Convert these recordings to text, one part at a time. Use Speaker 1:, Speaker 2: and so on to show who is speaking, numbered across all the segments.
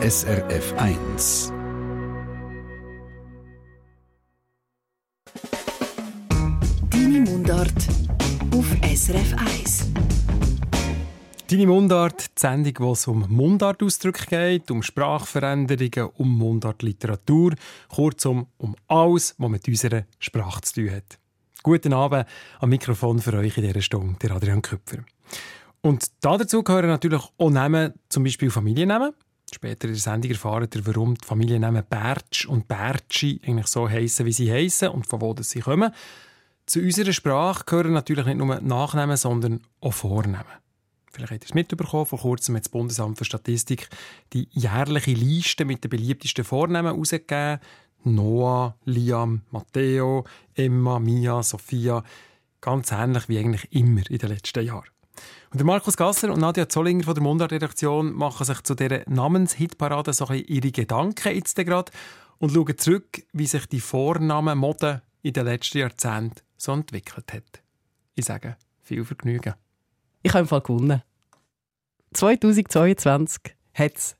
Speaker 1: SRF 1.
Speaker 2: Deine Mundart auf SRF 1.
Speaker 3: Deine Mundart, die Sendung, wo es um Mundartausdrücke geht, um Sprachveränderungen, um Mundartliteratur, kurzum um alles, was mit unserer Sprache zu tun hat. Guten Abend am Mikrofon für euch in dieser Stunde, der Adrian Köpfer. Und dazu gehören natürlich auch Namen, zum Beispiel Familiennamen. Später in der Sendung erfahren ihr, warum die Familiennamen Bertsch und Bertschi eigentlich so heißen, wie sie heißen und von wo sie kommen. Zu unserer Sprache gehören natürlich nicht nur Nachnamen, sondern auch Vornamen. Vielleicht habt ihr es mitbekommen, vor kurzem hat das Bundesamt für Statistik die jährliche Liste mit den beliebtesten Vornamen herausgegeben. Noah, Liam, Matteo, Emma, Mia, Sophia. Ganz ähnlich wie eigentlich immer in den letzten Jahren. Und Markus Gasser und Nadja Zollinger von der Mundart-Redaktion machen sich zu dieser Namenshitparade so ihre Gedanken jetzt gerade und schauen zurück, wie sich die Vornamenmode in den letzten Jahrzehnten so entwickelt hat. Ich sage, viel Vergnügen.
Speaker 4: Ich habe im Fall gewonnen. 2022 hat es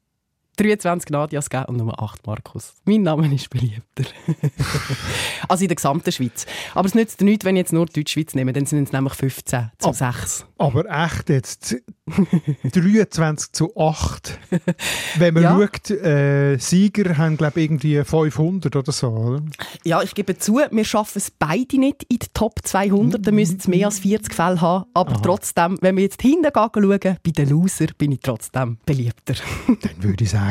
Speaker 4: 23 Nadias gegeben und nur 8 Markus. Mein Name ist beliebter. also in der gesamten Schweiz. Aber es nützt nichts, wenn ich jetzt nur die Deutschschweiz nehme, dann sind es nämlich 15 zu 6.
Speaker 5: Aber echt jetzt 23 zu 8. Wenn man
Speaker 4: Ja.
Speaker 5: schaut, äh, Sieger haben glaube ich irgendwie 500 oder so, oder?
Speaker 4: Ja, ich gebe zu, wir schaffen es beide nicht in die Top 200. Da müssten es mehr als 40 Fälle haben. Aber trotzdem, wenn wir jetzt hinten schauen, bei den Loser bin ich trotzdem beliebter.
Speaker 5: Dann würde ich sagen,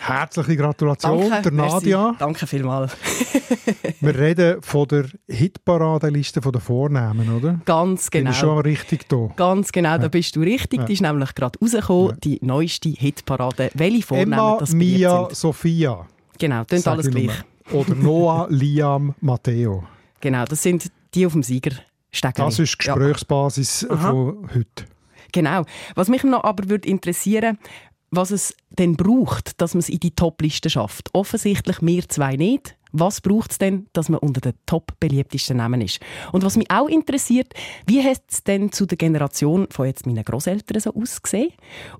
Speaker 5: herzliche Gratulation der Nadia.
Speaker 4: Merci. Danke vielmals.
Speaker 5: Wir reden von der Hitparadenliste der Vornamen, oder?
Speaker 4: Ganz
Speaker 5: Bin
Speaker 4: genau.
Speaker 5: ich schon richtig da?
Speaker 4: Ganz genau, da bist du richtig.
Speaker 5: Ja.
Speaker 4: Die ist nämlich gerade rausgekommen, die neueste Hitparade. Welche Vornamen
Speaker 5: Emma,
Speaker 4: das
Speaker 5: Mia,
Speaker 4: sind.
Speaker 5: Sophia.
Speaker 4: Genau,
Speaker 5: sag
Speaker 4: alles gleich.
Speaker 5: Oder Noah, Liam, Matteo.
Speaker 4: Genau, das sind die auf dem Sieger
Speaker 5: Das ist die
Speaker 4: Ja.
Speaker 5: Gesprächsbasis
Speaker 4: Aha.
Speaker 5: von heute.
Speaker 4: Genau. Was mich noch aber würde interessieren, was es denn braucht, dass man es in die Top-Liste schafft. Offensichtlich wir zwei nicht. Was braucht es denn, dass man unter den top beliebtesten Namen ist? Und was mich auch interessiert, wie hat es denn zu der Generation von jetzt meinen Großeltern so ausgesehen?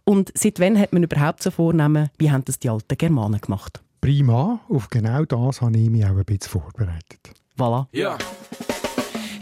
Speaker 4: Und seit wann hat man überhaupt so Vornamen? Wie haben das die alten Germanen gemacht?
Speaker 5: Prima, auf genau das habe ich mich auch ein bisschen vorbereitet.
Speaker 4: Voilà.
Speaker 6: Ja.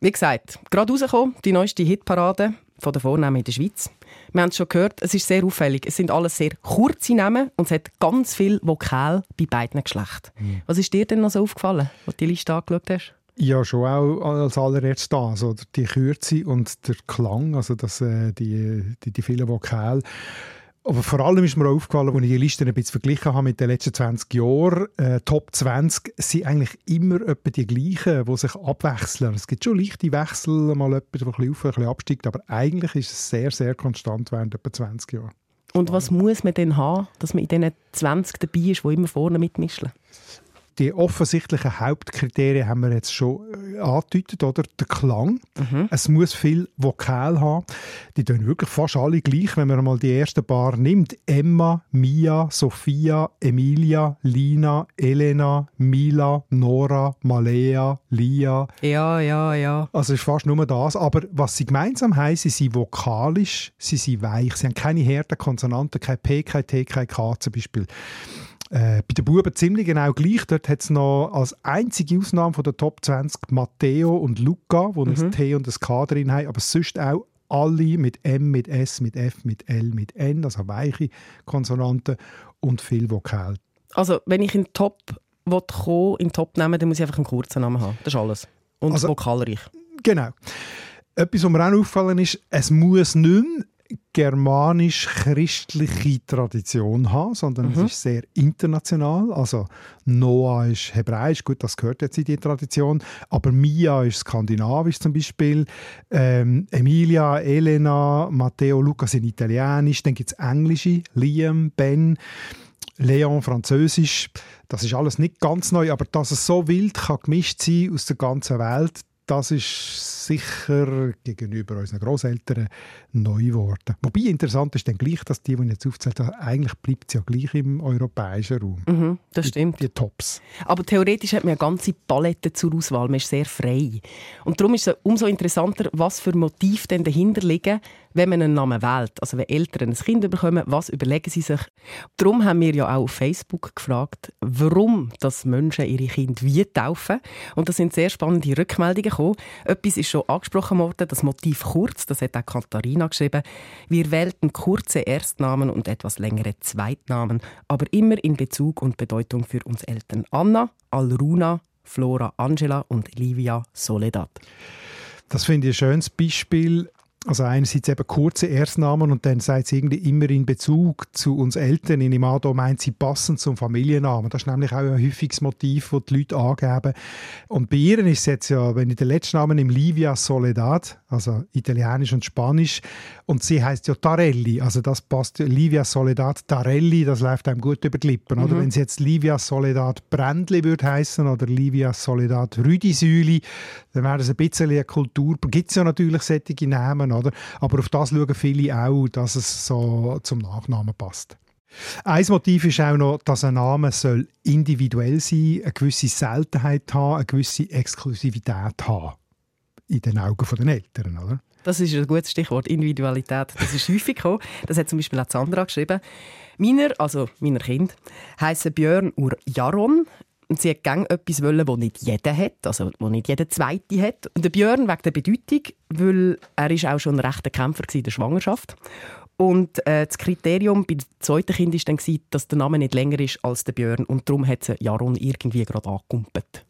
Speaker 4: Wie gesagt, gerade rausgekommen, die neueste Hitparade von der Vornamen in der Schweiz. Wir haben es schon gehört, es ist sehr auffällig. Es sind alles sehr kurze Namen und es hat ganz viel Vokal bei beiden Geschlechtern. Was ist dir denn noch so aufgefallen, als du die Liste angeschaut hast?
Speaker 5: Ja, schon auch als allererstes das, oder? Die Kürze und der Klang, also das, äh, die, die, die vielen Vokale. Aber vor allem ist mir auch aufgefallen, als ich die Liste ein bisschen verglichen habe mit den letzten 20 Jahren, äh, Top 20 sind eigentlich immer etwa die gleichen, die sich abwechseln. Es gibt schon leichte Wechsel, mal jemand, der ein bisschen auf, ein bisschen absteigt, aber eigentlich ist es sehr, sehr konstant während etwa 20 Jahren.
Speaker 4: Und was muss man denn haben, dass man in diesen 20 dabei ist, die immer vorne mitmischen?
Speaker 5: Die offensichtlichen Hauptkriterien haben wir jetzt schon äh, angedeutet, oder? Der Klang. Es muss viel Vokal haben. Die tun wirklich fast alle gleich, wenn man mal die ersten paar nimmt. Emma, Mia, Sophia, Emilia, Lina, Elena, Mila, Nora, Malea, Lia.
Speaker 4: Ja, ja, ja.
Speaker 5: Also es ist fast nur das. Aber was sie gemeinsam haben, sie sind vokalisch, sie sind weich. Sie haben keine harten Konsonanten, kein P, kein T, kein K zum Beispiel. Äh, bei den Buben ziemlich genau gleich. Dort hat es noch als einzige Ausnahme von der Top 20 Matteo und Luca, wo ein T und ein K drin haben, aber sonst auch alle mit M, mit S, mit F, mit L, mit N, also weiche Konsonanten und viel Vokal.
Speaker 4: Also, wenn ich in den Top kommen, in den Top nehmen, dann muss ich einfach einen kurzen Namen haben. Das ist alles. Und
Speaker 5: Also-
Speaker 4: vokalreich.
Speaker 5: Genau. Etwas, was mir auch aufgefallen ist, es muss nicht mehr germanisch-christliche Tradition haben, sondern es ist sehr international. Also Noah ist hebräisch, gut, das gehört jetzt in die Tradition, aber Mia ist skandinavisch zum Beispiel, ähm, Emilia, Elena, Matteo, Luca sind italienisch, dann gibt es englische, Liam, Ben, Leon Französisch. Das ist alles nicht ganz neu, aber dass es so wild kann gemischt sein aus der ganzen Welt, das ist sicher gegenüber unseren Großeltern neu geworden. Wobei interessant ist dann gleich, dass die, die ich jetzt aufzählt habe, eigentlich bleibt es ja gleich im europäischen Raum.
Speaker 4: Mhm, das stimmt.
Speaker 5: Die, die, Tops.
Speaker 4: Aber theoretisch hat man eine ganze Palette zur Auswahl. Man ist sehr frei. Und darum ist es umso interessanter, was für Motive denn dahinter liegen, wenn man einen Namen wählt. Also wenn Eltern ein Kind bekommen, was überlegen sie sich? Darum haben wir ja auch auf Facebook gefragt, warum das Menschen ihre Kinder wie taufen. Und da sind sehr spannende Rückmeldungen gekommen. Etwas ist schon angesprochen worden, das Motiv kurz, das hat auch Katharina geschrieben. Wir wählten kurze Erstnamen und etwas längere Zweitnamen, aber immer in Bezug und Bedeutung für uns Eltern. Anna, Alruna, Flora Angela und Livia Soledad.
Speaker 5: Das finde ich ein schönes Beispiel also einerseits eben kurze Erstnamen und dann sagt sie irgendwie immer in Bezug zu uns Eltern. In Imado meint sie passend zum Familiennamen. Das ist nämlich auch ein häufiges Motiv, das die Leute angeben. Und bei ihr ist es jetzt ja, wenn ich den letzten Namen nehme, Livia Soledad, also Italienisch und Spanisch, und sie heißt ja Tarelli, also das passt, Livia Soledad Tarelli, das läuft einem gut über die Lippen. Mhm. Oder wenn sie jetzt Livia Soledad Brändli würde heißen oder Livia Soledad Rüdisüli, dann wäre das ein bisschen eine Kultur. Gibt es ja natürlich solche Namen, oder? Aber auf das schauen viele auch, dass es so zum Nachnamen passt. Ein Motiv ist auch noch, dass ein Name soll individuell sein, eine gewisse Seltenheit haben, eine gewisse Exklusivität haben. In den Augen der Eltern, oder?
Speaker 4: Das ist ein gutes Stichwort, Individualität. Das ist häufig gekommen. Das hat zum Beispiel auch Sandra geschrieben. Meiner, also meiner Kind, heißen Björn Ur Jaron. Und sie hat gerne etwas wollen, das nicht jeder hat, also das nicht jeder Zweite hat. Und der Björn wegen der Bedeutung, weil er ist auch schon ein rechter Kämpfer in der Schwangerschaft. Und äh, das Kriterium bei dem zweiten Kind war dann, dass der Name nicht länger ist als der Björn. Und darum hat sie Jaron irgendwie gerade angekumpelt.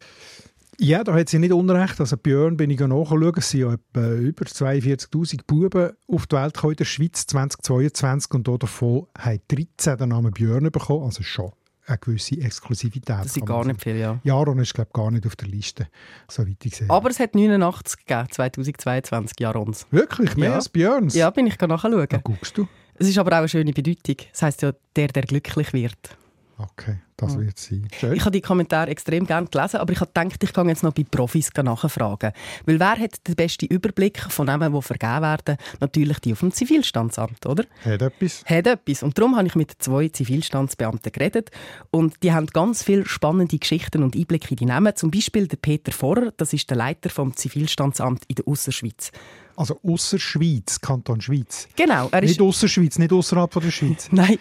Speaker 5: Ja, da hat sie nicht unrecht. Also Björn bin ich nachschauen. Es sind ja etwa über 42'000 Buben auf die Welt gekommen in der Schweiz 2022 und davon haben 13 den Namen Björn bekommen. Also schon eine gewisse Exklusivität.
Speaker 4: Das sind gar nicht viele, ja.
Speaker 5: Jaron ist, glaube gar nicht auf der Liste, soweit ich sehe.
Speaker 4: Aber es hat 89 gegeben, 2022 Jarons.
Speaker 5: Wirklich? Mehr
Speaker 4: ja.
Speaker 5: als Björns?
Speaker 4: Ja, bin ich nachschauen.
Speaker 5: Da guckst du.
Speaker 4: Es ist aber auch eine schöne Bedeutung. Das heisst ja, der, der glücklich wird.
Speaker 5: Okay, das wird sein. Schön.
Speaker 4: Ich habe die Kommentare extrem gerne gelesen, aber ich habe gedacht, ich kann jetzt noch bei Profis nachfragen. Weil wer hat den besten Überblick von denen, die vergeben werden? Natürlich die auf dem Zivilstandsamt, oder?
Speaker 5: Hat etwas.
Speaker 4: Hat etwas. Und darum habe ich mit zwei Zivilstandsbeamten geredet und die haben ganz viele spannende Geschichten und Einblicke in die Namen. Zum Beispiel der Peter Vorer, das ist der Leiter vom Zivilstandsamt in der Ausserschweiz.
Speaker 5: Also Ausserschweiz, Kanton Schweiz.
Speaker 4: Genau.
Speaker 5: Er ist nicht Ausserschweiz, nicht außerhalb der Schweiz.
Speaker 4: Nein.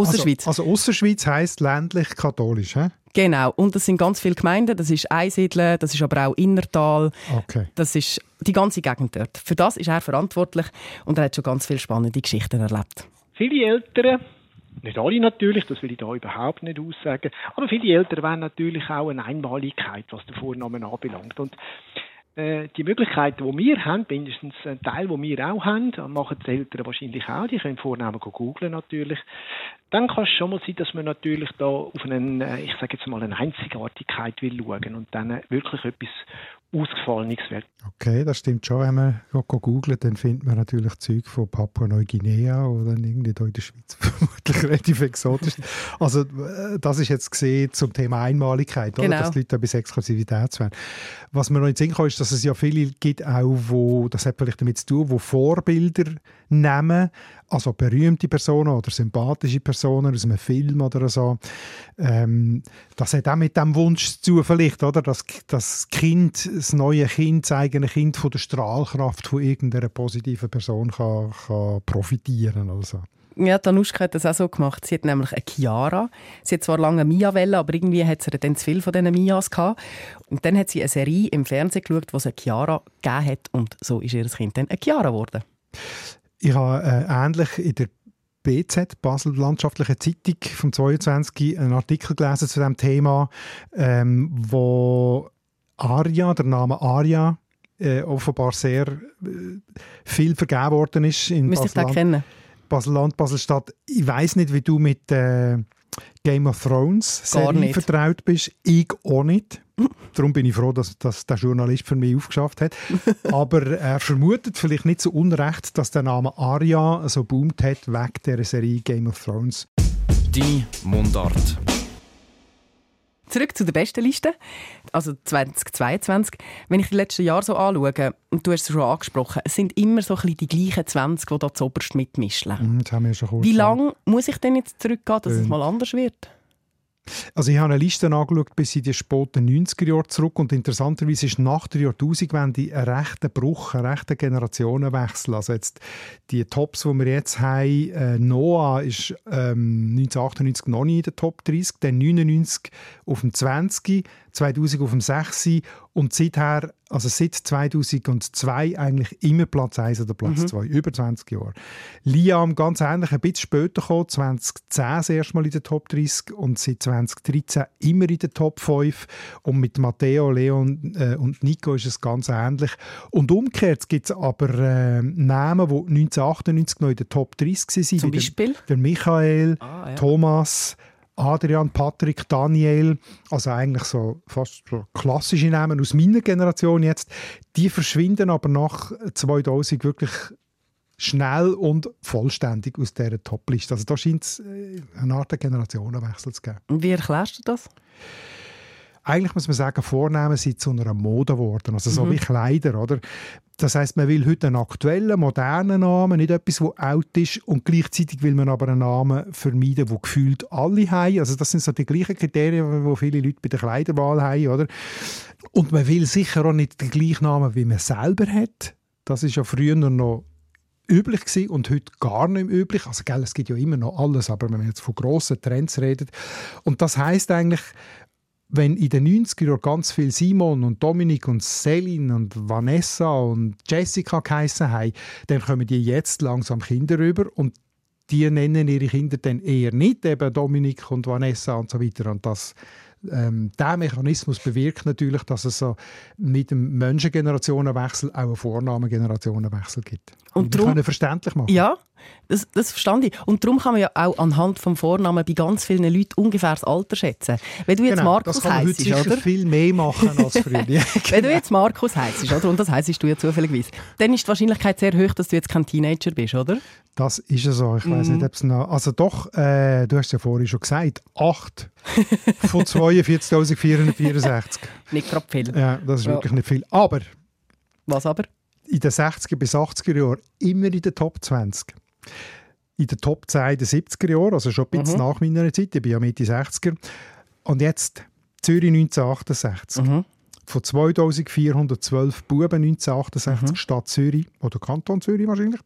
Speaker 4: Ausserschweiz.
Speaker 5: Also, also Ausserschweiz heisst ländlich katholisch, hä?
Speaker 4: Genau. Und das sind ganz viele Gemeinden. Das ist Einsiedeln, das ist aber auch Innertal.
Speaker 5: Okay.
Speaker 4: Das ist die ganze Gegend dort. Für das ist er verantwortlich und er hat schon ganz viele spannende Geschichten erlebt.
Speaker 7: Viele Eltern nicht alle natürlich, das will ich da überhaupt nicht aussagen. Aber viele Eltern wollen natürlich auch eine Einmaligkeit, was den Vornamen anbelangt. Und die Möglichkeiten, die wir haben, mindestens ein Teil, den wir auch haben, machen die Eltern wahrscheinlich auch, die können Vornamen googeln natürlich, dann kann es schon mal sein, dass man natürlich da auf einen, äh, ich sage jetzt mal, eine Einzigartigkeit will schauen und dann wirklich etwas Ausgefallenes wird.
Speaker 5: Okay, das stimmt schon. Wenn man googelt, dann findet man natürlich Zeug von Papua-Neuguinea oder irgendwie da in der Schweiz vermutlich relativ exotisch. Also äh, das ist jetzt gesehen zum Thema Einmaligkeit,
Speaker 4: genau.
Speaker 5: oder? dass die Leute ein bisschen Exklusivität wollen. Was man noch nicht sehen kann, ist, dass es ja viele gibt, auch wo, das hat vielleicht damit zu tun, wo Vorbilder nehmen, also berühmte Personen oder sympathische Personen aus einem Film oder so. Ähm, das hat auch mit dem Wunsch zu vielleicht, oder? Dass das Kind, das neue Kind, das eigene Kind von der Strahlkraft von irgendeiner positiven Person kann, kann profitieren also.
Speaker 4: Ja, Danuschka hat das auch so gemacht. Sie hat nämlich eine Chiara. Sie hat zwar lange Mia Welle, aber irgendwie hat sie dann zu viel von diesen Mias gehabt. Und dann hat sie eine Serie im Fernsehen geschaut, wo es eine Chiara gegeben hat. Und so ist ihr Kind dann eine Chiara geworden.
Speaker 5: Ich habe äh, ähnlich in der BZ, Basel Landschaftliche Zeitung vom 22 einen Artikel gelesen zu diesem Thema, ähm, wo Aria, der Name Aria, äh, offenbar sehr äh, viel vergeben worden ist. In
Speaker 4: Müsst ihr kennen?
Speaker 5: Basel-Land, Basel-Stadt. Ich weiß nicht, wie du mit äh, Game of Thrones Serie vertraut bist. Ich auch nicht. Darum bin ich froh, dass, dass der Journalist für mich aufgeschafft hat. Aber er vermutet vielleicht nicht so unrecht, dass der Name Arya so boomt hat wegen der Serie Game of Thrones.
Speaker 6: Deine Mundart.
Speaker 4: Zurück zu der besten Liste, also 2022. Wenn ich die letzten Jahre so anschaue, und du hast es schon angesprochen, es sind immer so ein bisschen die gleichen 20, die da zuoberst mitmischen.
Speaker 5: Mhm, das haben wir schon kurz
Speaker 4: Wie lange muss ich denn jetzt zurückgehen, dass es
Speaker 5: Fünf.
Speaker 4: mal anders wird?
Speaker 5: Also ich habe eine Liste angeschaut bis in die späten 90er Jahre zurück und interessanterweise ist nach der Jahrtausendwende ein rechter Bruch, ein rechter Generationenwechsel. Also jetzt die Tops, die wir jetzt haben, äh, Noah ist ähm, 1998 noch nie in der Top 30, dann 99 auf dem 20, 2000 auf dem 6 und seither, also seit 2002 eigentlich immer Platz 1 oder Platz 2, über 20 Jahre. Liam ganz ähnlich, ein bisschen später gekommen, 2010 das erste Mal in der Top 30 und seit 2013 immer in der Top 5 und mit Matteo, Leon äh, und Nico ist es ganz ähnlich. Und umgekehrt gibt es aber äh, Namen, die 1998 noch in der Top 30 waren.
Speaker 4: Zum
Speaker 5: wie der-
Speaker 4: Beispiel?
Speaker 5: Der Michael,
Speaker 4: Ah, ja.
Speaker 5: Thomas, Adrian, Patrick, Daniel, also eigentlich so fast klassische Namen aus meiner Generation jetzt, die verschwinden aber nach 2000 wirklich schnell und vollständig aus dieser Top-Liste. Also da scheint es äh, eine Art Generationenwechsel zu geben.
Speaker 4: Wie erklärst du das?
Speaker 5: Eigentlich muss man sagen, Vornamen sind zu einer Mode geworden, also so wie Kleider, oder? Das heißt, man will heute einen aktuellen, modernen Namen, nicht etwas, wo out ist, und gleichzeitig will man aber einen Namen vermeiden, wo gefühlt alle haben. Also das sind so die gleichen Kriterien, die viele Leute bei der Kleiderwahl haben, oder? Und man will sicher auch nicht den gleichen Namen, wie man selber hat. Das ist ja früher noch üblich gewesen und heute gar nicht mehr üblich. Also gell, es gibt ja immer noch alles, aber wenn man jetzt von grossen Trends redet. Und das heißt eigentlich, wenn in den 90er Jahren ganz viel Simon und Dominik und Celine und Vanessa und Jessica geheissen haben, dann kommen die jetzt langsam Kinder rüber und die nennen ihre Kinder dann eher nicht eben Dominik und Vanessa und so weiter. Und das, ähm, der Mechanismus bewirkt natürlich, dass es so mit dem Menschengenerationenwechsel auch einen Vornamengenerationenwechsel gibt.
Speaker 4: Und drum-
Speaker 5: können verständlich machen.
Speaker 4: Ja, das, das verstand ich. Und darum kann man ja auch anhand vom Vornamen bei ganz vielen Leuten ungefähr das Alter schätzen. Wenn du jetzt
Speaker 5: Genau,
Speaker 4: Markus heisst, oder?
Speaker 5: viel mehr machen als früher. Ja,
Speaker 4: Wenn du jetzt Markus heisst, oder? Und das heisst du ja zufälligerweise, dann ist die Wahrscheinlichkeit sehr hoch, dass du jetzt kein Teenager bist, oder?
Speaker 5: Das ist ja so. Ich weiß
Speaker 4: Mhm.
Speaker 5: nicht, ob es noch. Also doch, äh, du hast es ja vorhin schon gesagt, 8 von 42.464.
Speaker 4: Nicht gerade viel.
Speaker 5: Ja, das ist
Speaker 4: Ja.
Speaker 5: wirklich nicht viel. Aber
Speaker 4: Was aber?
Speaker 5: in den 60er bis 80er Jahren immer in der Top 20. In der Top 10 in den 70er Jahren, also schon ein bisschen
Speaker 4: Mhm.
Speaker 5: nach meiner Zeit, ich bin ja Mitte 60er. Und jetzt Zürich 1968.
Speaker 4: Mhm.
Speaker 5: Von 2412 Buben 1968,
Speaker 4: Mhm.
Speaker 5: Stadt Zürich, oder Kanton Zürich wahrscheinlich,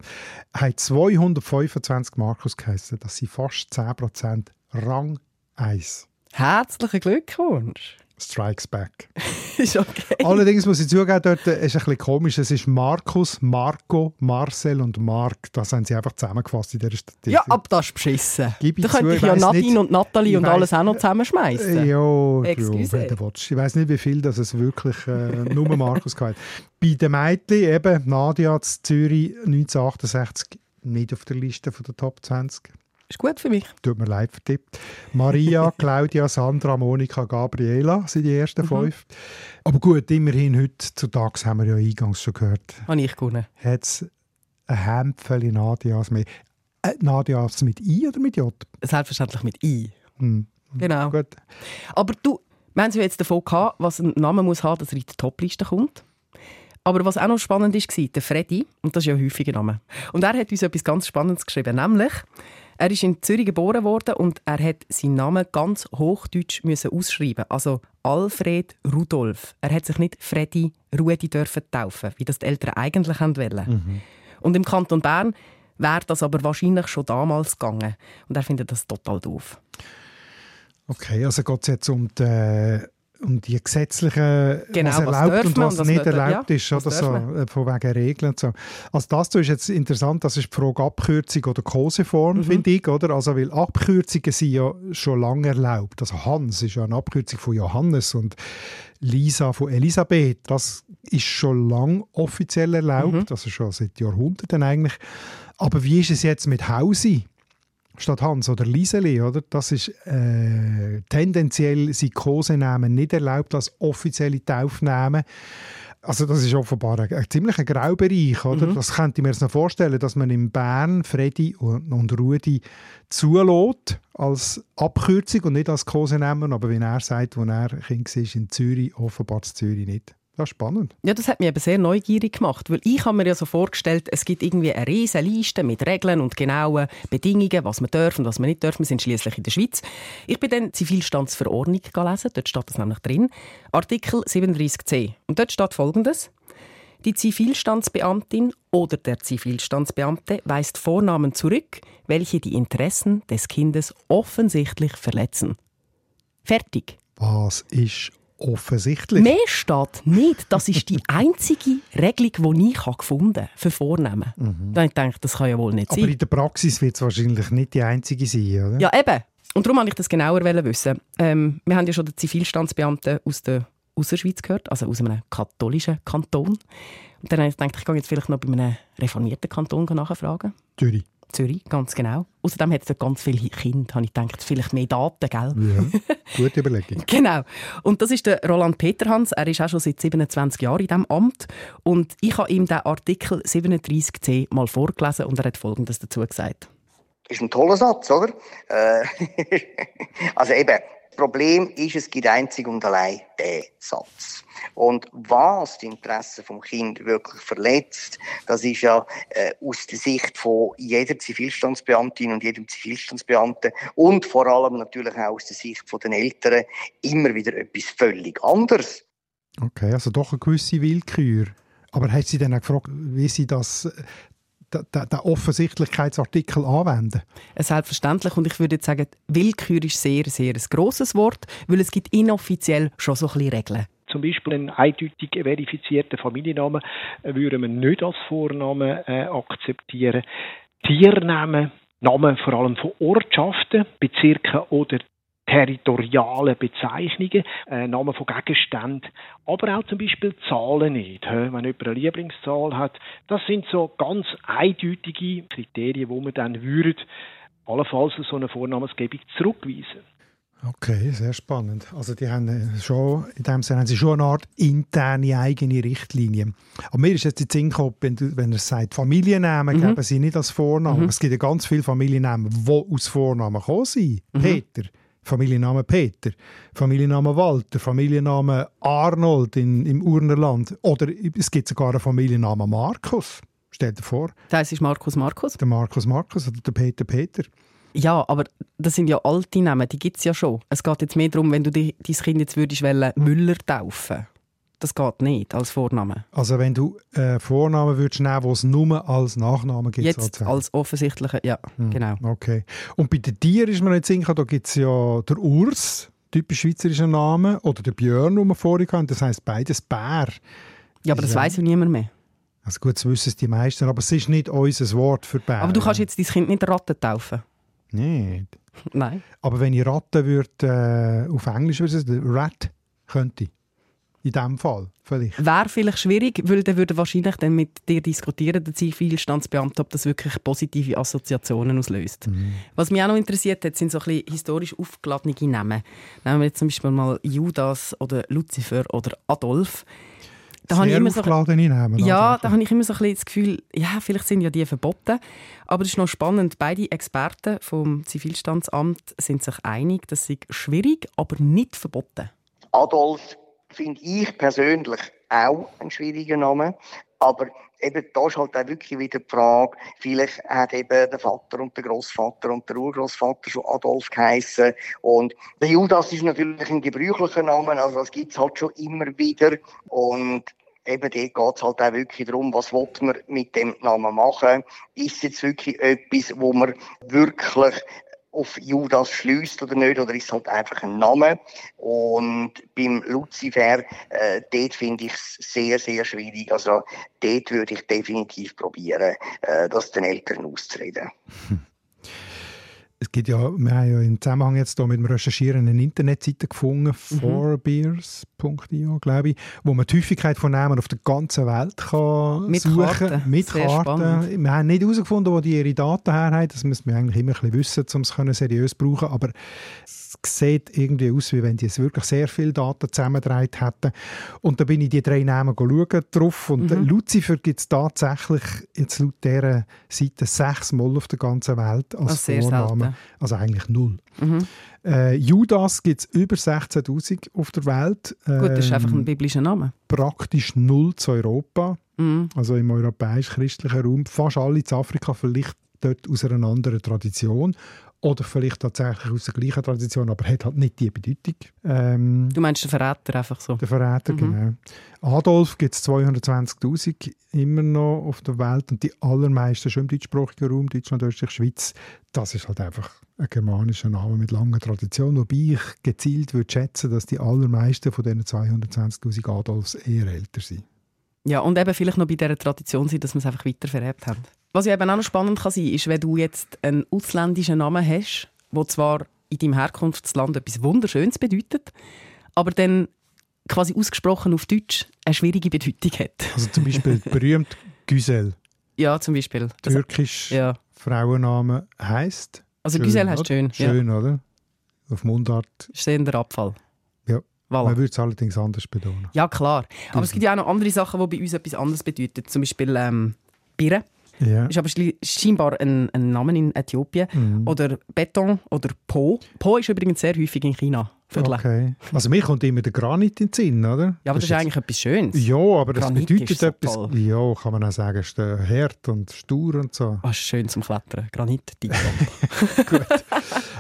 Speaker 5: haben 225 Markus geheissen. Das sind fast 10% Rang 1.
Speaker 4: Herzlichen Glückwunsch.
Speaker 5: Strikes back.
Speaker 4: ist okay.
Speaker 5: Allerdings muss ich zugeben, dort äh, ist ein bisschen komisch. Es ist Markus, Marco, Marcel und Mark. Das haben sie einfach zusammengefasst in dieser Statistik.
Speaker 4: Ja, aber das ist beschissen.
Speaker 5: Gib
Speaker 4: Da könnte ich ja Nadine
Speaker 5: nicht.
Speaker 4: und Nathalie und
Speaker 5: weiss-
Speaker 4: alles auch noch zusammenschmeißen.
Speaker 5: Ja,
Speaker 4: Excuse.
Speaker 5: willst. Ich weiß nicht, wie viel das es wirklich äh, nur Markus hat. Bei den Mädchen, eben Nadia zu Zürich 1968, nicht auf der Liste von der Top 20.
Speaker 4: Ist gut für mich.
Speaker 5: Tut mir leid dich. Maria, Claudia, Sandra, Monika, Gabriela sind die ersten fünf. Aber gut, immerhin heutzutage, haben wir ja eingangs schon gehört,
Speaker 4: Habe ich gewonnen.
Speaker 5: hat es ein Hämpfchen Nadias mehr. Äh, Nadias mit I oder mit J?
Speaker 4: Selbstverständlich mit I.
Speaker 5: Hm.
Speaker 4: Genau.
Speaker 5: Gut.
Speaker 4: Aber du, wir haben es ja jetzt davon gehabt, was ein Name muss haben, dass er in die Topliste kommt. Aber was auch noch spannend war, der Freddy, und das ist ja ein häufiger Name, und er hat uns etwas ganz Spannendes geschrieben, nämlich, er ist in Zürich geboren worden und er hat seinen Namen ganz hochdeutsch müssen ausschreiben, also Alfred Rudolf. Er hat sich nicht Freddy Rudi dürfen taufen, wie das die Eltern eigentlich haben wollen. Und im Kanton Bern wäre das aber wahrscheinlich schon damals gegangen. Und er findet das total doof.
Speaker 5: Okay, also geht es jetzt um die, um die gesetzlichen,
Speaker 4: Genau,
Speaker 5: was erlaubt und
Speaker 4: man
Speaker 5: was
Speaker 4: und was
Speaker 5: nicht
Speaker 4: nicht,
Speaker 5: erlaubt
Speaker 4: ja,
Speaker 5: ist, oder so,
Speaker 4: man?
Speaker 5: äh, von wegen Regeln und so. Also das da ist jetzt interessant, das ist die Frage Abkürzung oder Koseform,
Speaker 4: Mhm.
Speaker 5: finde ich, oder? Also weil Abkürzungen sind ja schon lange erlaubt. Also Hans ist ja eine Abkürzung von Johannes und Lisa von Elisabeth, das ist schon lang offiziell erlaubt,
Speaker 4: Mhm.
Speaker 5: also schon seit Jahrhunderten eigentlich. Aber wie ist es jetzt mit Hausi? Statt Hans oder Liseli, oder? Das ist äh, tendenziell sind Kosenamen nicht erlaubt als offizielle Taufnamen. Also das ist offenbar ein, ein ziemlicher Graubereich, oder? Mhm. Das könnte ich mir jetzt noch vorstellen, dass man in Bern Freddy und, und Rudi zulässt als Abkürzung und nicht als Kosenamen, aber wie er sagt, wo er Kind war in Zürich, offenbar in Zürich nicht. Das ist spannend.
Speaker 4: Ja, das hat mich eben sehr neugierig gemacht, weil ich habe mir ja so vorgestellt, es gibt irgendwie eine riesige Liste mit Regeln und genauen Bedingungen, was man darf und was man nicht darf. Wir sind schließlich in der Schweiz. Ich bin dann Zivilstandsverordnung gelesen, dort steht das nämlich drin, Artikel 37c. Und dort steht Folgendes: Die Zivilstandsbeamtin oder der Zivilstandsbeamte weist Vornamen zurück, welche die Interessen des Kindes offensichtlich verletzen. Fertig.
Speaker 5: Was ist Offensichtlich.
Speaker 4: Mehr steht nicht. Das ist die einzige Regelung, die ich gefunden habe für Vornehmen. Mhm. Da ich denke, das kann ja wohl nicht
Speaker 5: Aber
Speaker 4: sein.
Speaker 5: Aber in der Praxis wird es wahrscheinlich nicht die einzige sein, oder?
Speaker 4: Ja, eben. Und darum wollte ich das genauer wissen. Ähm, wir haben ja schon den Zivilstandsbeamten aus der Ausserschweiz gehört, also aus einem katholischen Kanton. Und dann habe ich gedacht, ich gehe jetzt vielleicht noch bei einem reformierten Kanton nachfragen.
Speaker 5: Zürich.
Speaker 4: Zürich, ganz genau. Außerdem hat es dort ganz viele Kinder, habe ich gedacht, vielleicht mehr Daten, gell?
Speaker 5: Ja, gute Überlegung.
Speaker 4: genau. Und das ist der Roland Peterhans. Er ist auch schon seit 27 Jahren in diesem Amt. Und ich habe ihm den Artikel 37c mal vorgelesen und er hat Folgendes dazu gesagt.
Speaker 8: Das ist ein toller Satz, oder? Äh, also eben, Problem ist, es gibt einzig und allein den Satz. Und was die Interessen vom Kind wirklich verletzt, das ist ja äh, aus der Sicht von jeder Zivilstandsbeamtin und jedem Zivilstandsbeamten und vor allem natürlich auch aus der Sicht von den Eltern immer wieder etwas völlig anderes.
Speaker 5: Okay, also doch eine gewisse Willkür. Aber hat sie dann auch gefragt, wie sie das den, den Offensichtlichkeitsartikel anwenden?
Speaker 4: Selbstverständlich. Und ich würde jetzt sagen, Willkür ist sehr, sehr ein grosses Wort, weil es gibt inoffiziell schon so ein bisschen Regeln.
Speaker 7: Zum Beispiel einen eindeutig verifizierten Familiennamen äh, würden wir nicht als Vornamen äh, akzeptieren. Tiernamen, Namen vor allem von Ortschaften, Bezirken oder territoriale Bezeichnungen, äh, Namen von Gegenständen, aber auch zum Beispiel Zahlen nicht. Wenn jemand eine Lieblingszahl hat, das sind so ganz eindeutige Kriterien, wo man dann würde allenfalls so eine Vornamensgebung zurückweisen.
Speaker 5: Okay, sehr spannend. Also die haben äh, schon, in dem Sinne haben sie schon eine Art interne eigene Richtlinie. Aber mir ist jetzt die Sinn gekommen, wenn, du, wenn er sagt, Familiennamen mhm. geben sie nicht als Vornamen. Mhm. Es gibt ja ganz viele Familiennamen, die aus Vornamen kommen sind. Mhm. Peter. Familienname Peter, Familienname Walter, Familienname Arnold in, im Urnerland oder es gibt sogar einen Familiennamen Markus. Stell dir vor.
Speaker 4: Das ist Markus Markus.
Speaker 5: Der Markus Markus oder der Peter Peter.
Speaker 4: Ja, aber das sind ja alte Namen, die gibt es ja schon. Es geht jetzt mehr darum, wenn du dein Kind jetzt würdest Müller taufen das geht nicht als Vorname.
Speaker 5: Also wenn du äh, Vornamen würdest nehmen, wo es nur als Nachname gibt?
Speaker 4: Jetzt sozusagen. als offensichtliche, ja, hm, genau.
Speaker 5: Okay. Und bei den Tieren ist mir nicht sicher, da gibt es ja der Urs, typisch schweizerischer Name, oder der Björn, den wir vorhin hatten, das heisst beides Bär.
Speaker 4: Ja, aber das ja. weiß ja niemand mehr.
Speaker 5: Also gut, das wissen es die meisten, aber es ist nicht unser Wort für Bär.
Speaker 4: Aber du kannst jetzt dein Kind nicht Ratten taufen?
Speaker 5: Nicht.
Speaker 4: Nein.
Speaker 5: Aber wenn ich Ratte würde, äh, auf Englisch würde es Rat könnte in diesem Fall vielleicht.
Speaker 4: Wäre vielleicht schwierig, weil dann würde wahrscheinlich dann mit dir diskutieren, der Zivilstandsbeamte, ob das wirklich positive Assoziationen auslöst. Mhm. Was mich auch noch interessiert hat, sind so ein bisschen historisch aufgeladene Namen. Nehmen wir jetzt zum Beispiel mal Judas oder Lucifer oder Adolf.
Speaker 5: Da Sehr habe ich immer so, Namen.
Speaker 4: Ja, da habe ich immer so ein bisschen das Gefühl, ja, vielleicht sind ja die verboten. Aber es ist noch spannend, beide Experten vom Zivilstandsamt sind sich einig, das ist schwierig, aber nicht verboten.
Speaker 8: Adolf finde ich persönlich auch ein schwieriger Name. Aber eben, da ist halt auch wirklich wieder die Frage, vielleicht hat eben der Vater und der Großvater und der Urgroßvater schon Adolf geheißen. Und der Judas ist natürlich ein gebräuchlicher Name, also das gibt es halt schon immer wieder. Und eben dort geht es halt auch wirklich darum, was will man mit dem Namen machen. Ist jetzt wirklich etwas, wo man wirklich auf Judas schließt oder nicht, oder ist halt einfach ein Name. Und beim Lucifer, äh, dort finde ich es sehr, sehr schwierig. Also dort würde ich definitiv probieren, äh, das den Eltern auszureden.
Speaker 5: Es gibt ja, wir haben ja im Zusammenhang jetzt hier mit dem Recherchieren eine Internetseite gefunden, mhm. fourbeers.ch. .io, glaube ich, wo man die Häufigkeit von Namen auf der ganzen Welt kann
Speaker 4: Mit
Speaker 5: suchen
Speaker 4: Karten.
Speaker 5: Mit
Speaker 4: Sehr
Speaker 5: Karten.
Speaker 4: spannend.
Speaker 5: Wir haben nicht herausgefunden, wo die ihre Daten her haben. Das müsste man eigentlich immer ein bisschen wissen, um es seriös zu brauchen. Aber es sieht irgendwie aus, wie wenn die es wirklich sehr viele Daten zusammengetragen hätten. Und da bin ich die drei Namen schauen drauf. Und
Speaker 4: Mhm.
Speaker 5: Lucifer gibt es tatsächlich jetzt laut dieser Seite sechsmal auf der ganzen Welt als
Speaker 4: sehr
Speaker 5: Vorname. Also eigentlich null.
Speaker 4: Mhm.
Speaker 5: Äh, Judas gibt es über 16'000 auf der Welt.
Speaker 4: Gut, das ist einfach ein
Speaker 5: Ähm,
Speaker 4: biblischer Name.
Speaker 5: praktisch null zu Europa,
Speaker 4: Mhm.
Speaker 5: also im europäisch-christlichen Raum. Fast alle in Afrika, vielleicht dort aus einer anderen Tradition. Oder vielleicht tatsächlich aus der gleichen Tradition, aber hat halt nicht die Bedeutung. Ähm,
Speaker 4: Du meinst den Verräter einfach so.
Speaker 5: der Verräter,
Speaker 4: Mhm.
Speaker 5: genau. Adolf gibt es 220'000 immer noch auf der Welt und die allermeisten schon im deutschsprachigen Raum, Deutschland, Österreich, Schweiz. Das ist halt einfach ein germanischer Name mit langer Tradition, wobei ich gezielt würde schätzen, dass die allermeisten von diesen 220'000 Adolfs eher älter sind.
Speaker 4: Ja, und eben vielleicht noch bei dieser Tradition sein, dass wir es einfach weiter vererbt haben. Was ja eben auch noch spannend kann sein, ist, wenn du jetzt einen ausländischen Namen hast, der zwar in deinem Herkunftsland etwas Wunderschönes bedeutet, aber dann quasi ausgesprochen auf Deutsch eine schwierige Bedeutung hat.
Speaker 5: Also zum Beispiel berühmt Güsel,
Speaker 4: Ja, zum Beispiel.
Speaker 5: Türkisch
Speaker 4: ja.
Speaker 5: Frauenname heisst.
Speaker 4: Also
Speaker 5: Schön,
Speaker 4: Güsel heißt
Speaker 5: oder?
Speaker 4: schön. Ja.
Speaker 5: Schön, oder? Auf Mundart.
Speaker 4: Stehender Abfall.
Speaker 5: Ja.
Speaker 4: Voilà.
Speaker 5: Man würde es allerdings anders betonen.
Speaker 4: Ja, klar. Aber es gibt ja auch noch andere Sachen, die bei uns etwas anderes bedeuten. Zum Beispiel ähm, Birre.
Speaker 5: Ja.
Speaker 4: Ist aber scheinbar ein, ein Name in Äthiopien.
Speaker 5: Mhm.
Speaker 4: Oder Beton oder Po. Po ist übrigens sehr häufig in China. Viertel.
Speaker 5: Okay. Also mir kommt immer der Granit in den Sinn, oder?
Speaker 4: Ja, aber das ist
Speaker 5: jetzt-
Speaker 4: eigentlich etwas Schönes.
Speaker 5: Ja, aber das
Speaker 4: Granit
Speaker 5: bedeutet
Speaker 4: ist so
Speaker 5: etwas.
Speaker 4: toll.
Speaker 5: Ja, kann man auch sagen, ist der hart und stur und so.
Speaker 4: Ah, ist schön zum Klettern. Granit, Diamant.